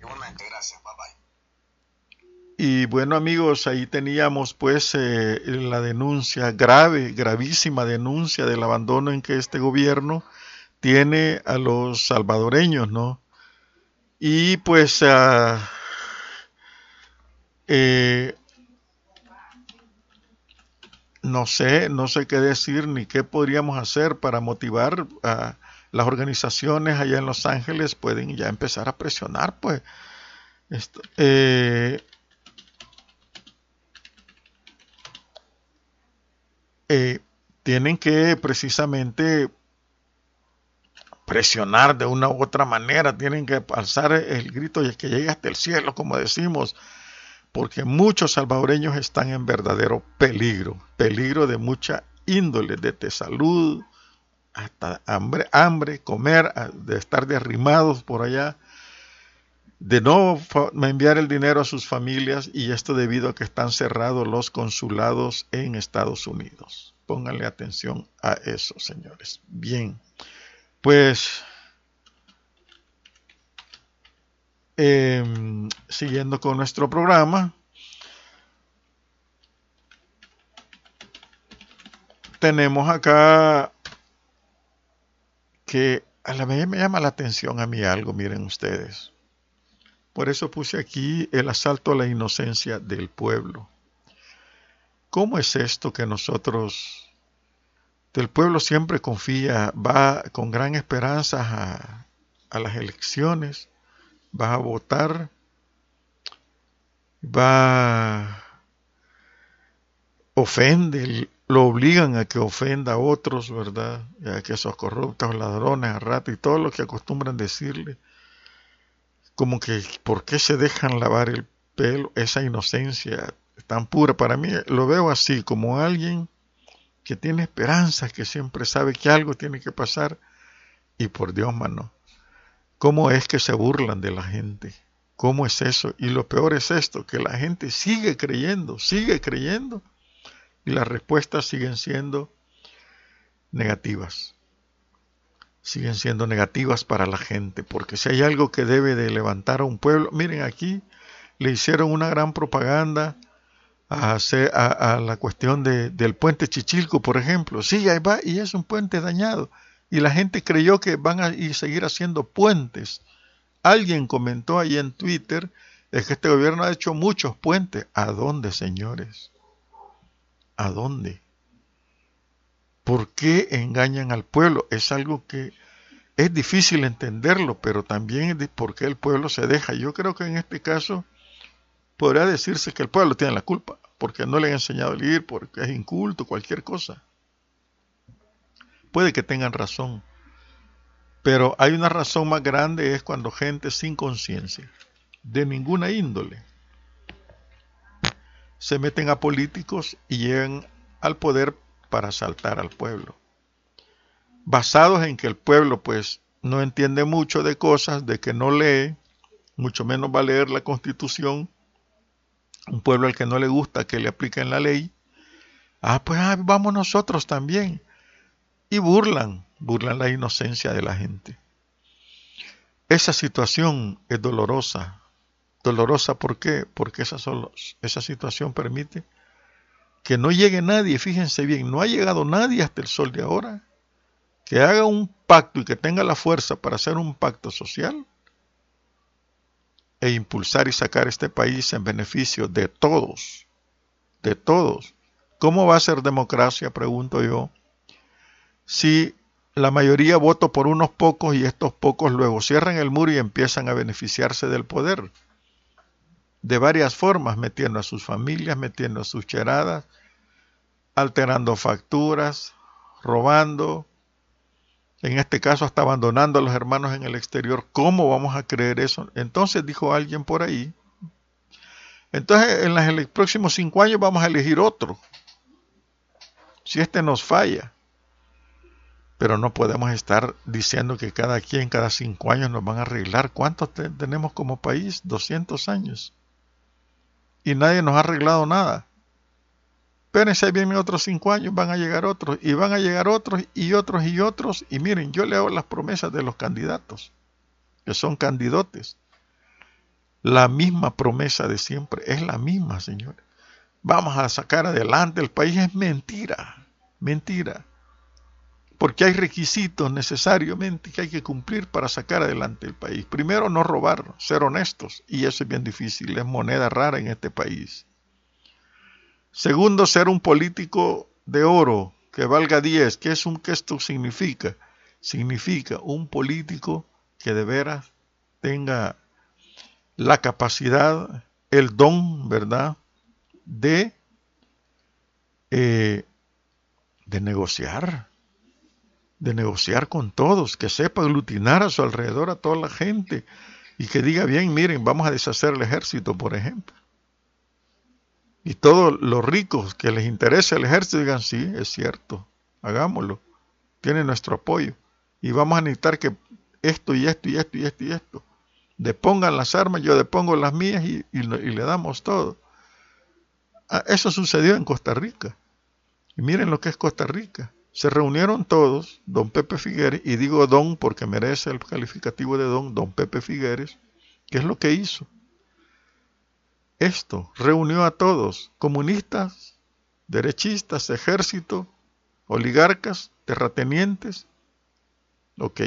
Igualmente, gracias. Bye bye.
Y bueno amigos, ahí teníamos pues eh, la denuncia grave, gravísima denuncia del abandono en que este gobierno tiene a los salvadoreños, ¿no? Y pues uh, eh, no sé, no sé qué decir ni qué podríamos hacer para motivar a las organizaciones allá en Los Ángeles, pueden ya empezar a presionar, pues. Eh, eh, tienen que precisamente presionar de una u otra manera, tienen que alzar el grito y que llegue hasta el cielo, como decimos, porque muchos salvadoreños están en verdadero peligro, peligro de mucha índole, de salud, hasta hambre, hambre, comer, de estar derrimados por allá, de no enviar el dinero a sus familias y esto debido a que están cerrados los consulados en Estados Unidos. Pónganle atención a eso, señores. Bien, pues Em, siguiendo con nuestro programa, tenemos acá que a la vez me llama la atención a mí algo, miren ustedes. Por eso puse aquí el asalto a la inocencia del pueblo. ¿cómo es esto que nosotros, el pueblo siempre confía, va con gran esperanza a las elecciones, va a votar, va, ofende, lo obligan a que ofenda a otros, ¿verdad? A que esos corruptos, ladrones, a y todo lo que acostumbran decirle. Como que, ¿por qué se dejan lavar el pelo? Esa inocencia tan pura. Para mí lo veo así, como alguien que tiene esperanzas, que siempre sabe que algo tiene que pasar. Y por Dios, mano, ¿cómo es que se burlan de la gente? ¿Cómo es eso? Y lo peor es esto, que la gente sigue creyendo, sigue creyendo y las respuestas siguen siendo negativas. Siguen siendo negativas para la gente, porque si hay algo que debe de levantar a un pueblo, miren aquí le hicieron una gran propaganda a, la cuestión del puente Chichilco, por ejemplo. Sí, ahí va y es un puente dañado. Y la gente creyó que van a seguir haciendo puentes. Alguien comentó ahí en Twitter, es que este gobierno ha hecho muchos puentes. ¿A dónde, señores? ¿A dónde? ¿Por qué engañan al pueblo? Es algo que es difícil entenderlo, pero también es por qué el pueblo se deja. Yo creo que en este caso podría decirse que el pueblo tiene la culpa, porque no le han enseñado a leer, porque es inculto, cualquier cosa. Puede que tengan razón, pero hay una razón más grande, es cuando gente sin conciencia, de ninguna índole, se meten a políticos y llegan al poder para asaltar al pueblo. Basados en que el pueblo pues no entiende mucho de cosas, de que no lee, mucho menos va a leer la constitución, un pueblo al que no le gusta que le apliquen la ley, ah, pues ah, vamos nosotros también. Y burlan, burlan la inocencia de la gente. Esa situación es dolorosa, Dolorosa, ¿por qué? Porque esa, esa situación permite que no llegue nadie, fíjense bien, no ha llegado nadie hasta el sol de ahora, que haga un pacto y que tenga la fuerza para hacer un pacto social e impulsar y sacar este país en beneficio de todos, de todos. ¿Cómo va a ser democracia, pregunto yo, si la mayoría vota por unos pocos y estos pocos luego cierran el muro y empiezan a beneficiarse del poder? de varias formas, metiendo a sus familias, metiendo a sus cheradas, alterando facturas, robando, en este caso hasta abandonando a los hermanos en el exterior. ¿Cómo vamos a creer eso? Entonces dijo alguien por ahí, entonces en los próximos cinco años vamos a elegir otro, si este nos falla. Pero no podemos estar diciendo que cada quien, cada cinco años nos van a arreglar. ¿Cuántos tenemos como país? 200 años y nadie nos ha arreglado nada. Espérense, vienen otros cinco años, van a llegar otros, y van a llegar otros, y otros, y otros. Y miren, yo leo las promesas de los candidatos, que son candidotes. La misma promesa de siempre, es la misma, señores. Vamos a sacar adelante el país, es mentira, mentira porque hay requisitos necesariamente que hay que cumplir para sacar adelante el país. Primero, no robar, ser honestos, y eso es bien difícil, es moneda rara en este país. Segundo, ser un político de oro, que valga 10. ¿Qué, es un, ¿Qué esto significa? Significa un político que de veras tenga la capacidad, el don, ¿verdad?, de, eh, de negociar, de negociar con todos, que sepa aglutinar a su alrededor a toda la gente y que diga bien, miren, vamos a deshacer el ejército, por ejemplo. Y todos los ricos que les interese el ejército digan, sí, es cierto, hagámoslo, tiene nuestro apoyo. Y vamos a necesitar que esto y esto y esto y esto y esto. Depongan las armas, yo depongo las mías y, y le damos todo. Ah, eso sucedió en Costa Rica. Y miren lo que es Costa Rica. Se reunieron todos, don Pepe Figueres, y digo don porque merece el calificativo de don, don Pepe Figueres, ¿qué es lo que hizo? Esto, reunió a todos, comunistas, derechistas, ejército, oligarcas, terratenientes. Ok,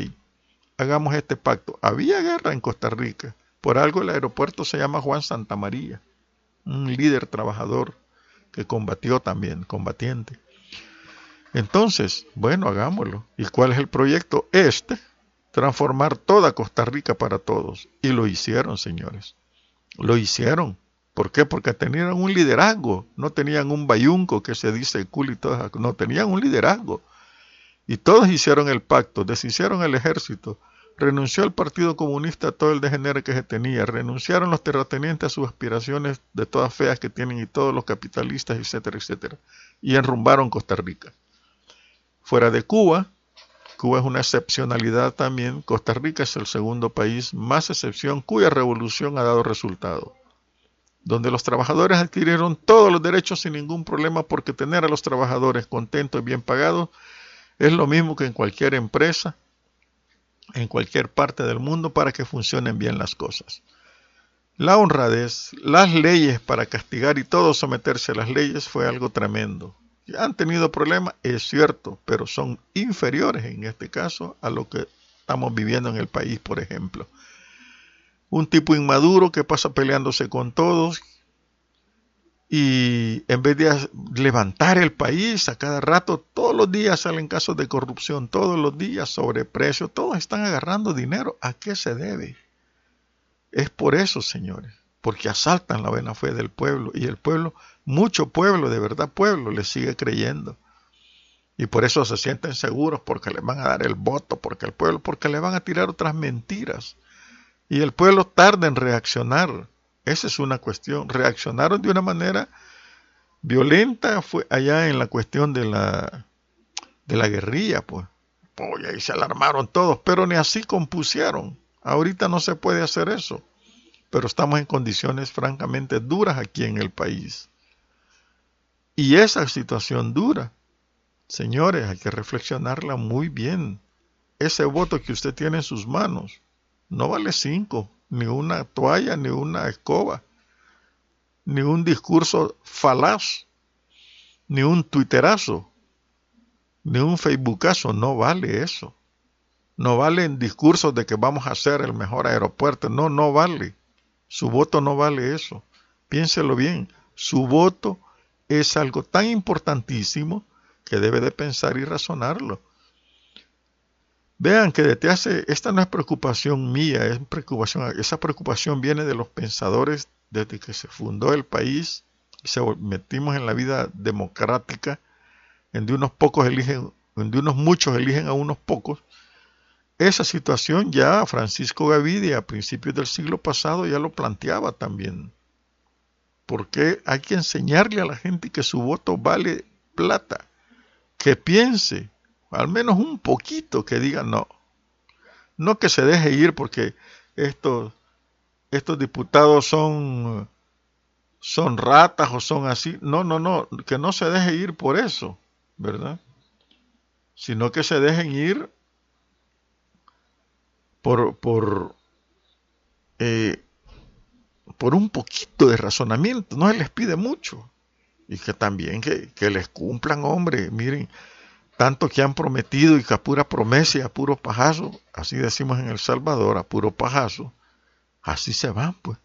hagamos este pacto. Había guerra en Costa Rica, por algo el aeropuerto se llama Juan Santa María, un líder trabajador que combatió también, combatiente. Entonces, bueno, hagámoslo. ¿Y cuál es el proyecto? Este, transformar toda Costa Rica para todos. Y lo hicieron, señores. Lo hicieron. ¿Por qué? Porque tenían un liderazgo, no tenían un bayunco que se dice cool y todo, no, tenían un liderazgo. Y todos hicieron el pacto, deshicieron el ejército, renunció el Partido Comunista a todo el degenere que se tenía, renunciaron los terratenientes a sus aspiraciones de todas feas que tienen y todos los capitalistas, etcétera, etcétera, y enrumbaron Costa Rica. Fuera de Cuba, Cuba es una excepcionalidad también, Costa Rica es el segundo país más excepción cuya revolución ha dado resultado donde los trabajadores adquirieron todos los derechos sin ningún problema porque tener a los trabajadores contentos y bien pagados es lo mismo que en cualquier empresa, en cualquier parte del mundo para que funcionen bien las cosas. La honradez, las leyes para castigar y todo someterse a las leyes fue algo tremendo. Han tenido problemas, es cierto, pero son inferiores en este caso a lo que estamos viviendo en el país, por ejemplo un tipo inmaduro que pasa peleándose con todos y en vez de levantar el país a cada rato, todos los días salen casos de corrupción, todos los días sobreprecio, todos están agarrando dinero. ¿A qué se debe? Es por eso, señores, porque asaltan la buena fe del pueblo y el pueblo, mucho pueblo, de verdad pueblo, le sigue creyendo. Y por eso se sienten seguros porque le van a dar el voto, porque el pueblo, porque le van a tirar otras mentiras y el pueblo tarda en reaccionar. Esa es una cuestión. Reaccionaron de una manera violenta fue allá en la cuestión de la, de la guerrilla, pues. pues. se alarmaron todos, pero ni así compusieron. Ahorita no se puede hacer eso. Pero estamos en condiciones francamente duras aquí en el país. Y esa situación dura, señores, hay que reflexionarla muy bien. Ese voto que usted tiene en sus manos, no vale cinco, ni una toalla, ni una escoba, ni un discurso falaz, ni un twitterazo, ni un facebookazo, no vale eso. No valen discursos de que vamos a hacer el mejor aeropuerto, no, no vale. Su voto no vale eso. Piénselo bien, su voto es algo tan importantísimo que debe de pensar y razonarlo. Vean que desde hace, esta no es preocupación mía, es preocupación, esa preocupación viene de los pensadores desde que se fundó el país y se metimos en la vida democrática, en de unos pocos eligen, en de unos muchos eligen a unos pocos. Esa situación ya Francisco Gavidia a principios del siglo pasado ya lo planteaba también. Porque hay que enseñarle a la gente que su voto vale plata, que piense, al menos un poquito que diga no. No que se deje ir porque estos, estos diputados son, son ratas o son así. No, no, no, que no se deje ir por eso, ¿verdad? Sino que se dejen ir por, por, eh, por un poquito de razonamiento. No se les pide mucho. Y que también que, que les cumplan, hombre. Miren, tanto que han prometido y que a pura promesa y a pajazo, así decimos en El Salvador, a puro pajazo, así se van, pues.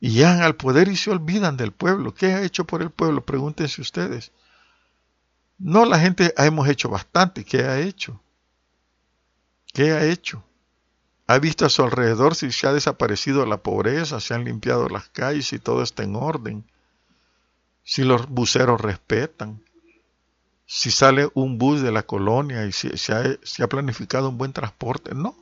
Y llegan al poder y se olvidan del pueblo. ¿Qué ha hecho por el pueblo? Pregúntense ustedes. No, la gente hemos hecho bastante. ¿Qué ha hecho? ¿Qué ha hecho? ¿Ha visto a su alrededor si se ha desaparecido la pobreza, se han limpiado las calles y todo está en orden? Si los buceros respetan, si sale un bus de la colonia y si, ha, planificado un buen transporte, no.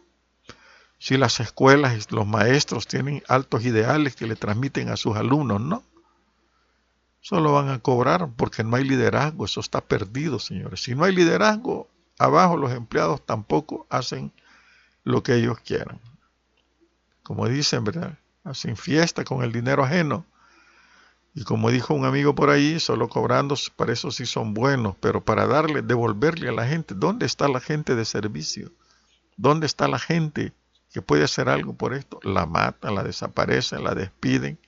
Si las escuelas y los maestros tienen altos ideales que le transmiten a sus alumnos, no. Solo van a cobrar porque no hay liderazgo, eso está perdido, señores. Si no hay liderazgo, abajo los empleados tampoco hacen lo que ellos quieran. Como dicen, ¿verdad? Hacen fiesta con el dinero ajeno y como dijo un amigo por ahí, solo cobrando, para eso sí son buenos, pero para darle, devolverle a la gente, ¿dónde está la gente de servicio? ¿Dónde está la gente que puede hacer algo por esto? La matan, la desaparecen, la despiden.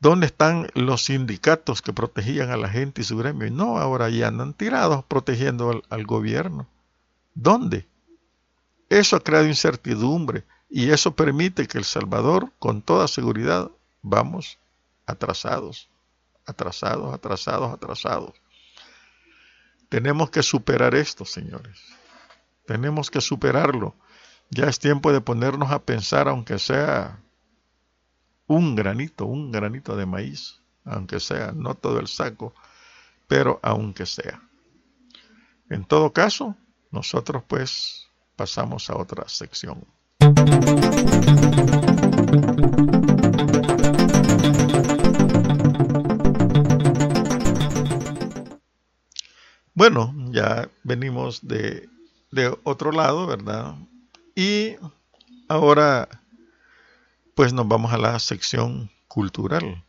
¿Dónde están los sindicatos que protegían a la gente y su gremio? No, ahora ya andan tirados protegiendo al, al gobierno. ¿Dónde? Eso ha creado incertidumbre y eso permite que El Salvador, con toda seguridad, vamos atrasados. atrasados, atrasados, atrasados. Tenemos que superar esto, señores. Tenemos que superarlo. Ya es tiempo de ponernos a pensar, aunque sea un granito, un granito de maíz, aunque sea, no todo el saco, pero aunque sea. En todo caso, nosotros pues pasamos a otra sección. Bueno, ya venimos de, de otro lado, ¿verdad? Y ahora pues nos vamos a la sección cultural.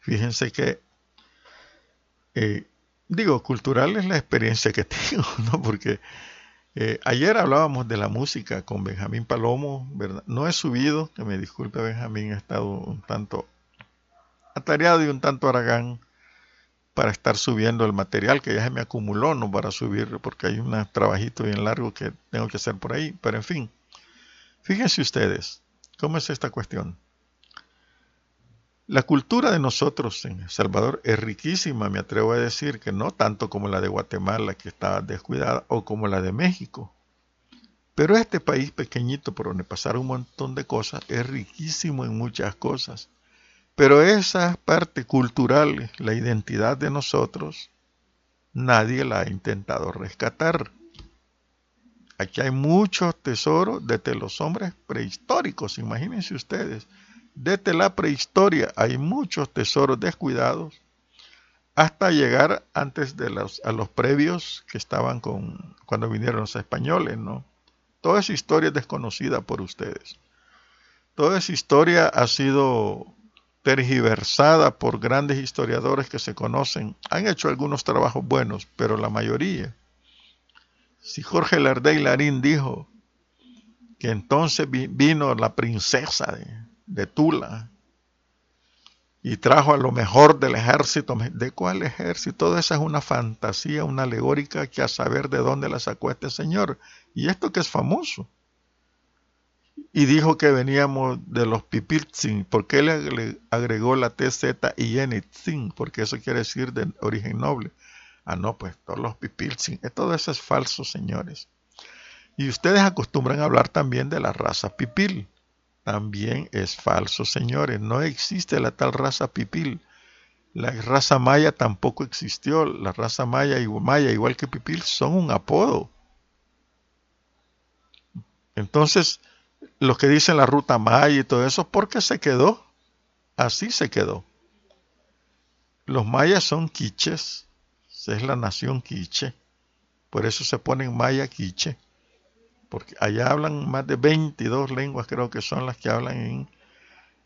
Fíjense que, eh, digo, cultural es la experiencia que tengo, ¿no? Porque eh, ayer hablábamos de la música con Benjamín Palomo, ¿verdad? No he subido, que me disculpe Benjamín, he estado un tanto atareado y un tanto aragán para estar subiendo el material que ya se me acumuló, no para subir, porque hay un trabajito bien largo que tengo que hacer por ahí, pero en fin, fíjense ustedes, ¿Cómo es esta cuestión? La cultura de nosotros en El Salvador es riquísima, me atrevo a decir que no tanto como la de Guatemala, que está descuidada, o como la de México. Pero este país pequeñito por donde pasaron un montón de cosas es riquísimo en muchas cosas. Pero esa parte cultural, la identidad de nosotros, nadie la ha intentado rescatar. Aquí hay muchos tesoros desde los hombres prehistóricos, imagínense ustedes. Desde la prehistoria hay muchos tesoros descuidados hasta llegar antes de los, a los previos que estaban con cuando vinieron los españoles, ¿no? Toda esa historia es desconocida por ustedes. Toda esa historia ha sido tergiversada por grandes historiadores que se conocen. Han hecho algunos trabajos buenos, pero la mayoría si Jorge Lardey Larín dijo que entonces vino la princesa de, Tula y trajo a lo mejor del ejército. ¿De cuál ejército? Todo esa es una fantasía, una alegórica que a saber de dónde la sacó este señor. Y esto que es famoso. Y dijo que veníamos de los Pipiltzin. ¿Por qué le agregó la TZ y Yenitzin? Porque eso quiere decir de origen noble. Ah, no, pues todos los pipilzin. Eh, todo eso es falso, señores. Y ustedes acostumbran a hablar también de la raza pipil. También es falso, señores. No existe la tal raza pipil. La raza maya tampoco existió. La raza maya y maya, igual que pipil, son un apodo. Entonces, los que dicen la ruta maya y todo eso, ¿por qué se quedó? Así se quedó. Los mayas son quiches es la nación quiche. Por eso se ponen maya quiche. Porque allá hablan más de 22 lenguas, creo que son las que hablan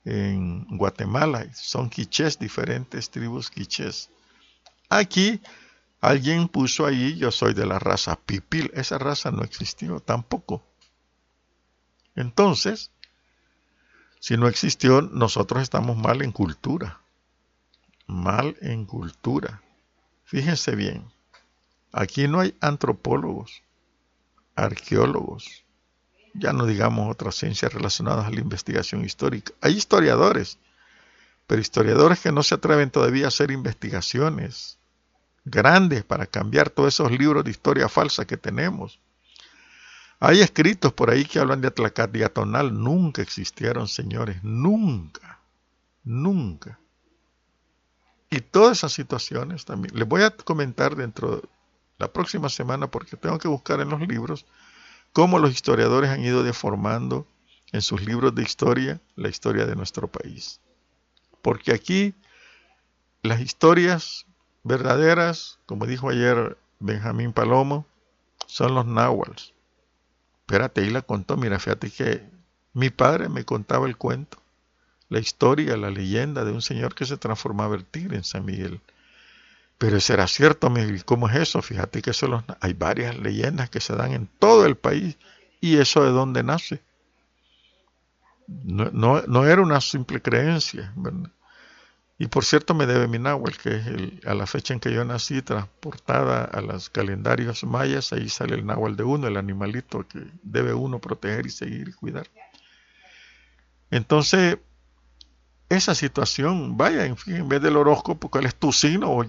en, Guatemala. Son quiches, diferentes tribus quiches. Aquí alguien puso ahí, yo soy de la raza pipil. Esa raza no existió tampoco. Entonces, si no existió, nosotros estamos mal en cultura. Mal en cultura. Fíjense bien, aquí no hay antropólogos, arqueólogos, ya no digamos otras ciencias relacionadas a la investigación histórica. Hay historiadores, pero historiadores que no se atreven todavía a hacer investigaciones grandes para cambiar todos esos libros de historia falsa que tenemos. Hay escritos por ahí que hablan de Atlacatiatonal, nunca existieron, señores, nunca, nunca. Y todas esas situaciones también. Les voy a comentar dentro de la próxima semana, porque tengo que buscar en los libros, cómo los historiadores han ido deformando en sus libros de historia la historia de nuestro país. Porque aquí las historias verdaderas, como dijo ayer Benjamín Palomo, son los náhuatl. Espérate, ahí la contó, mira, fíjate que mi padre me contaba el cuento la historia, la leyenda de un señor que se transformaba en tigre en San Miguel. Pero será cierto, ¿cómo es eso? Fíjate que solo hay varias leyendas que se dan en todo el país. ¿Y eso de dónde nace? No, era una simple creencia. Y por cierto me debe mi náhuatl, que es a la fecha en que yo nací, transportada a los calendarios mayas, ahí sale el náhuatl de uno, el animalito que debe uno proteger y seguir y cuidar. Entonces, esa situación, vaya, en fin, en vez del horóscopo, ¿cuál es tu signo?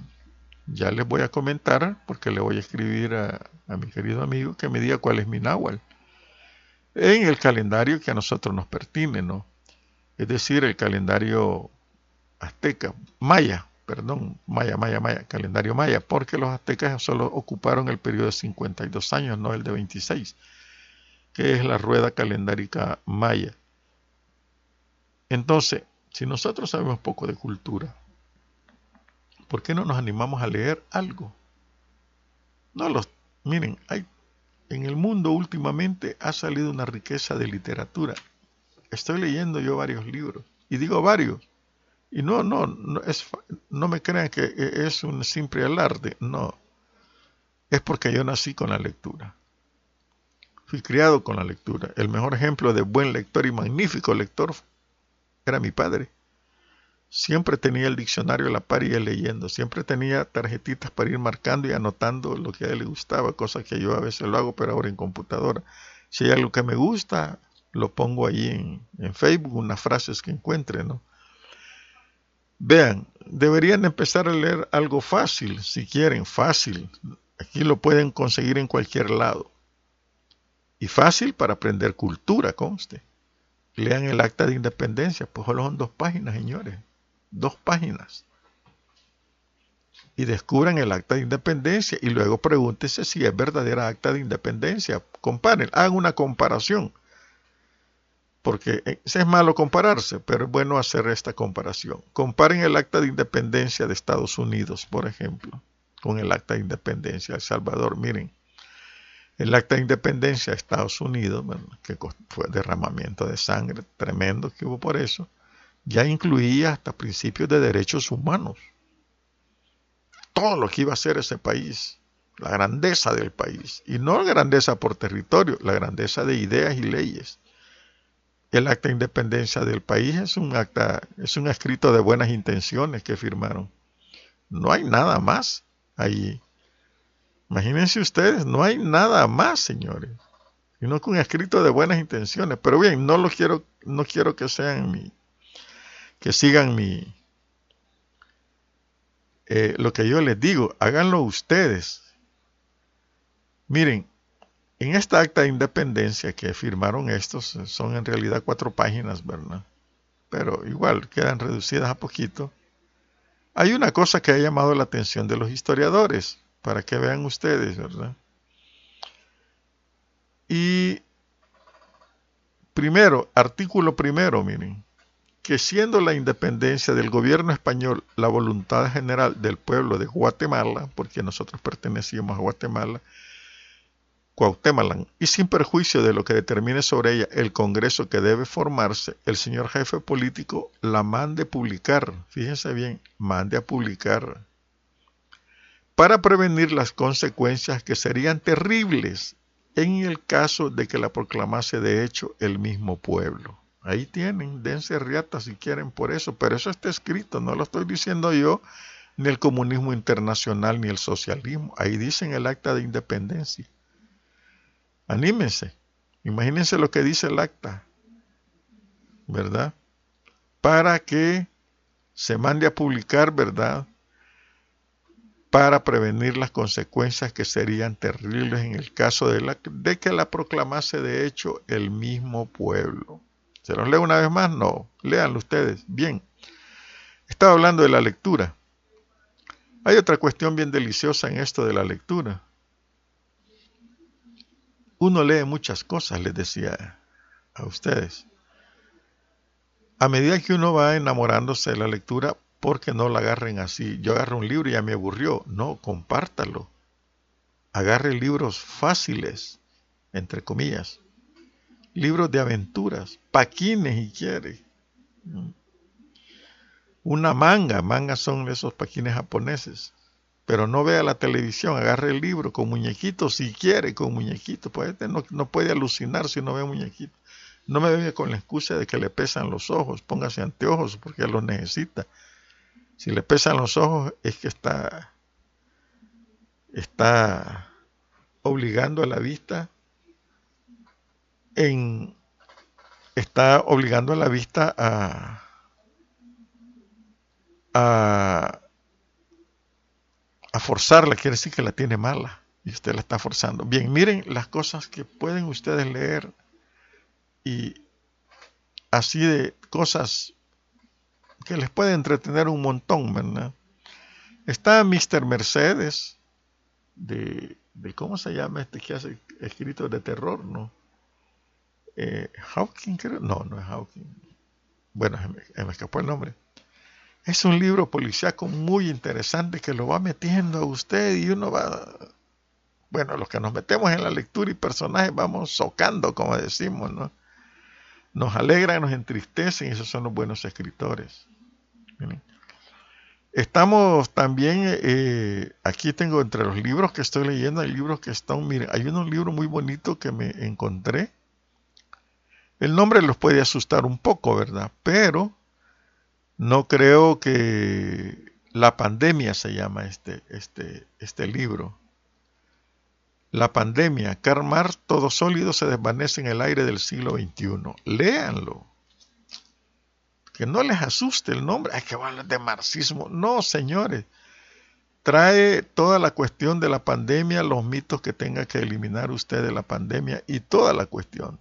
Ya les voy a comentar, porque le voy a escribir a, mi querido amigo que me diga cuál es mi náhuatl. En el calendario que a nosotros nos pertine, ¿no? Es decir, el calendario azteca, maya, perdón, maya, maya, maya, calendario maya, porque los aztecas solo ocuparon el periodo de 52 años, no el de 26, que es la rueda calendárica maya. Entonces, si nosotros sabemos poco de cultura, ¿por qué no nos animamos a leer algo? No los, miren, hay, en el mundo últimamente ha salido una riqueza de literatura. Estoy leyendo yo varios libros, y digo varios, y no, no, no, es, no me crean que e, es un simple alarde, no. Es porque yo nací con la lectura. Fui criado con la lectura. El mejor ejemplo de buen lector y magnífico lector era mi padre. Siempre tenía el diccionario a la par y leyendo. Siempre tenía tarjetitas para ir marcando y anotando lo que a él le gustaba, cosa que yo a veces lo hago, pero ahora en computadora. Si hay algo que me gusta, lo pongo ahí en, Facebook, unas frases que encuentre, ¿no? Vean, deberían empezar a leer algo fácil, si quieren, fácil. Aquí lo pueden conseguir en cualquier lado. Y fácil para aprender cultura, conste. Lean el acta de independencia, pues solo son dos páginas, señores. Dos páginas. Y descubran el acta de independencia y luego pregúntense si es verdadera acta de independencia. Comparen, hagan una comparación porque es malo compararse, pero es bueno hacer esta comparación. Comparen el acta de independencia de Estados Unidos, por ejemplo, con el acta de independencia de El Salvador. Miren, el acta de independencia de Estados Unidos, que fue derramamiento de sangre tremendo que hubo por eso, ya incluía hasta principios de derechos humanos. Todo lo que iba a ser ese país, la grandeza del país, y no la grandeza por territorio, la grandeza de ideas y leyes el acta de independencia del país es un acta, es un escrito de buenas intenciones que firmaron. No hay nada más allí. Imagínense ustedes, no hay nada más, señores. Sino que un escrito de buenas intenciones. Pero bien, no lo quiero, no quiero que sean mi, que sigan mi, eh, lo que yo les digo, háganlo ustedes. Miren, en esta acta de independencia que firmaron estos, eh, son en realidad cuatro páginas, ¿verdad? Pero igual quedan reducidas a poquito. Hay una cosa que ha llamado la atención de los historiadores, para que vean ustedes, ¿verdad? Y primero, artículo primero, miren, que siendo la independencia del gobierno español la voluntad general del pueblo de Guatemala, porque nosotros pertenecíamos a Guatemala, Cuauhtémoc, y sin perjuicio de lo que determine sobre ella el Congreso que debe formarse, el señor jefe político la mande publicar, fíjense bien, mande a publicar, para prevenir las consecuencias que serían terribles en el caso de que la proclamase de hecho el mismo pueblo. Ahí tienen, dense riata si quieren por eso, pero eso está escrito, no lo estoy diciendo yo, ni el comunismo internacional ni el socialismo, ahí dicen el acta de independencia. Anímense. Imagínense lo que dice el acta, ¿verdad? Para que se mande a publicar, ¿verdad? Para prevenir las consecuencias que serían terribles en el caso de, la, de que la proclamase de hecho el mismo pueblo. ¿Se los leo una vez más? No, léanlo ustedes. Bien. Estaba hablando de la lectura. Hay otra cuestión bien deliciosa en esto de la lectura. Uno lee muchas cosas, les decía a ustedes. A medida que uno va enamorándose de la lectura, porque no la agarren así. Yo agarro un libro y ya me aburrió. No, compártalo. Agarre libros fáciles, entre comillas. Libros de aventuras, paquines y quiere. Una manga, mangas son esos paquines japoneses pero no vea la televisión, agarre el libro con muñequitos si quiere, con muñequitos. Pues no, no puede alucinar si no ve muñequitos. No me venga con la excusa de que le pesan los ojos, póngase anteojos porque los necesita. Si le pesan los ojos es que está, está obligando a la vista en está obligando a la vista a, a, a forzarla, quiere decir que la tiene mala y usted la está forzando. Bien, miren las cosas que pueden ustedes leer y así de cosas que les puede entretener un montón, ¿verdad? Está Mr. Mercedes, de, ¿cómo se llama este que hace escritos de terror, no? Eh, Hawking, creo. No, no es Hawking. Bueno, me, me escapó el nombre. Es un libro policíaco muy interesante que lo va metiendo a usted y uno va bueno, los que nos metemos en la lectura y personajes vamos socando, como decimos, ¿no? Nos alegran, nos entristecen, y esos son los buenos escritores. Estamos también, eh, aquí tengo entre los libros que estoy leyendo, hay libros que están, miren, hay un libro muy bonito que me encontré. El nombre los puede asustar un poco, ¿verdad? Pero no creo que la pandemia se llama este, este, este libro. La pandemia, Karl Marx, todo sólido se desvanece en el aire del siglo XXI. Léanlo. Que no les asuste el nombre. Ay, que va de marxismo. No, señores. Trae toda la cuestión de la pandemia, los mitos que tenga que eliminar usted de la pandemia y toda la cuestión.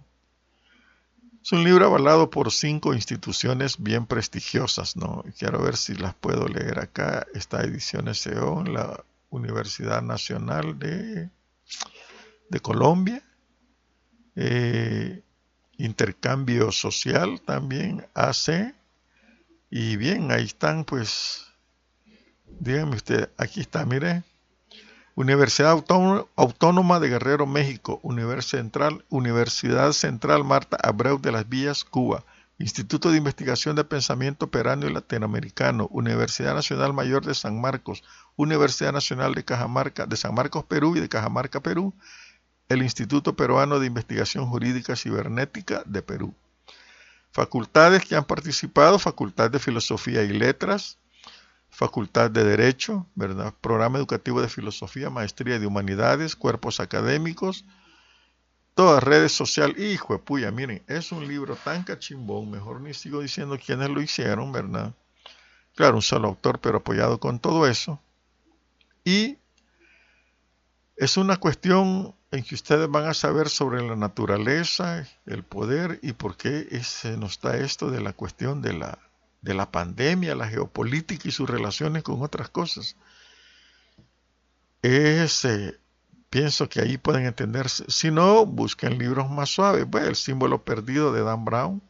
Es un libro avalado por cinco instituciones bien prestigiosas, ¿no? Quiero ver si las puedo leer acá. Esta edición SEO en la Universidad Nacional de de Colombia, eh, intercambio social también hace, y bien, ahí están pues, díganme usted, aquí está, mire, Universidad Autónoma de Guerrero, México, Universidad Central, Universidad Central Marta Abreu de las Villas, Cuba, Instituto de Investigación de Pensamiento Peráneo Latinoamericano, Universidad Nacional Mayor de San Marcos, Universidad Nacional de Cajamarca, de San Marcos, Perú y de Cajamarca, Perú, el Instituto Peruano de Investigación Jurídica Cibernética de Perú. Facultades que han participado, Facultad de Filosofía y Letras, Facultad de Derecho, ¿verdad? Programa Educativo de Filosofía, Maestría de Humanidades, Cuerpos Académicos, todas redes sociales. Hijo de puya, miren, es un libro tan cachimbón, mejor ni sigo diciendo quiénes lo hicieron, ¿verdad? Claro, un solo autor, pero apoyado con todo eso. Y es una cuestión en que ustedes van a saber sobre la naturaleza, el poder y por qué se nos da esto de la cuestión de la, de la pandemia, la geopolítica y sus relaciones con otras cosas. Es, eh, pienso que ahí pueden entenderse. Si no, busquen libros más suaves. Bueno, el símbolo perdido de Dan Brown.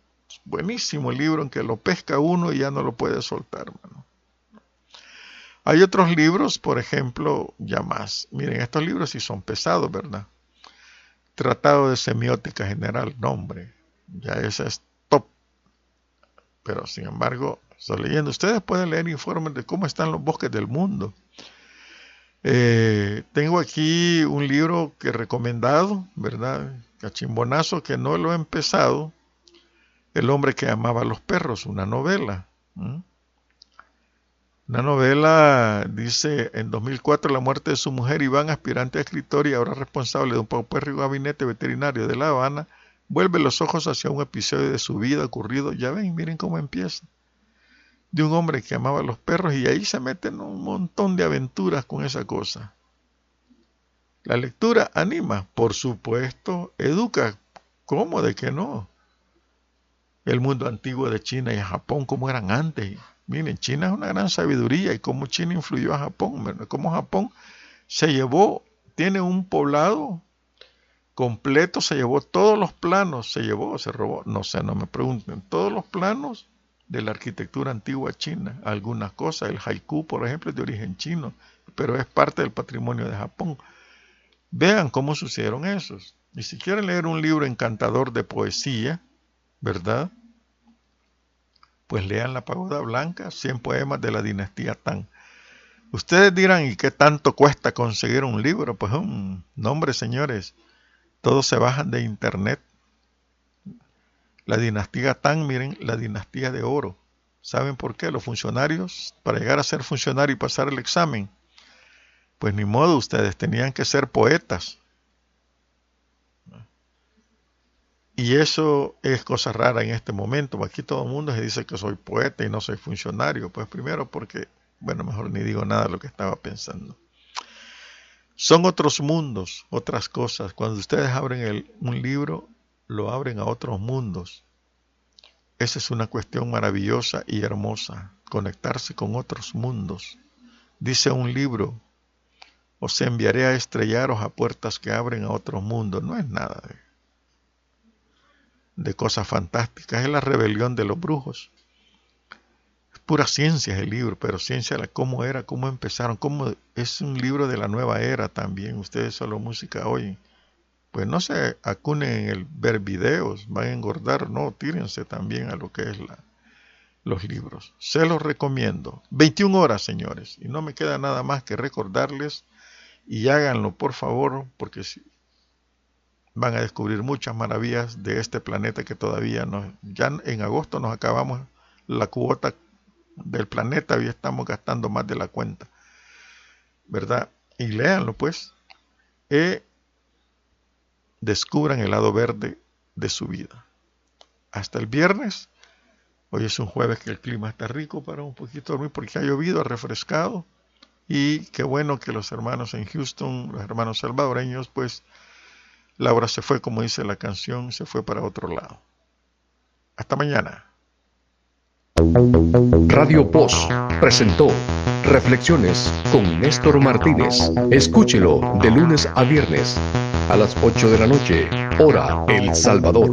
Buenísimo libro en que lo pesca uno y ya no lo puede soltar. Hay otros libros, por ejemplo, ya más. Miren, estos libros sí son pesados, ¿verdad? Tratado de Semiótica General, nombre. Ya ese es. Pero sin embargo, estoy leyendo. Ustedes pueden leer informes de cómo están los bosques del mundo. Eh, tengo aquí un libro que he recomendado, ¿verdad? Cachimbonazo, que no lo he empezado. El hombre que amaba a los perros, una novela. Una novela dice, en 2004 la muerte de su mujer Iván, aspirante a escritor y ahora responsable de un paupérrimo gabinete veterinario de La Habana, vuelve los ojos hacia un episodio de su vida ocurrido, ya ven, miren cómo empieza, de un hombre que amaba a los perros y ahí se meten un montón de aventuras con esa cosa. La lectura anima, por supuesto, educa, ¿cómo de que no? El mundo antiguo de China y Japón, como eran antes, Miren, China es una gran sabiduría y cómo China influyó a Japón. Cómo Japón se llevó, tiene un poblado completo, se llevó todos los planos, se llevó, se robó, no sé, no me pregunten, todos los planos de la arquitectura antigua china. Algunas cosas, el haiku, por ejemplo, es de origen chino, pero es parte del patrimonio de Japón. Vean cómo sucedieron esos. Y si quieren leer un libro encantador de poesía, ¿verdad? pues lean La Pagoda Blanca, 100 poemas de la dinastía Tang. Ustedes dirán, ¿y qué tanto cuesta conseguir un libro? Pues un nombre, señores, todos se bajan de internet. La dinastía Tang, miren, la dinastía de oro. ¿Saben por qué? Los funcionarios, para llegar a ser funcionario y pasar el examen, pues ni modo, ustedes tenían que ser poetas. Y eso es cosa rara en este momento. Aquí todo el mundo se dice que soy poeta y no soy funcionario. Pues primero porque, bueno, mejor ni digo nada de lo que estaba pensando. Son otros mundos, otras cosas. Cuando ustedes abren un libro, lo abren a otros mundos. Esa es una cuestión maravillosa y hermosa, conectarse con otros mundos. Dice un libro, os enviaré a estrellaros a puertas que abren a otros mundos. No es nada de, cosas fantásticas, es la rebelión de los brujos. Pura ciencia el libro, pero ciencia de cómo era, cómo empezaron, cómo es un libro de la nueva era también. Ustedes solo música oyen pues no se acunen en el ver videos, van a engordar, no, tírense también a lo que es la, los libros. Se los recomiendo. 21 horas, señores, y no me queda nada más que recordarles y háganlo, por favor, porque van a descubrir muchas maravillas de este planeta que todavía no, ya en agosto nos acabamos la cuota del planeta y estamos gastando más de la cuenta. ¿Verdad? Y léanlo pues. Eh, descubran el lado verde de su vida. Hasta el viernes. Hoy es un jueves que el clima está rico para un poquito dormir porque ha llovido, ha refrescado. Y qué bueno que los hermanos en Houston, los hermanos salvadoreños, pues Laura se fue, como dice la canción, se fue para otro lado. Hasta mañana.
Radio Post presentó Reflexiones con Néstor Martínez. Escúchelo de lunes a viernes a las 8 de la noche, hora El Salvador.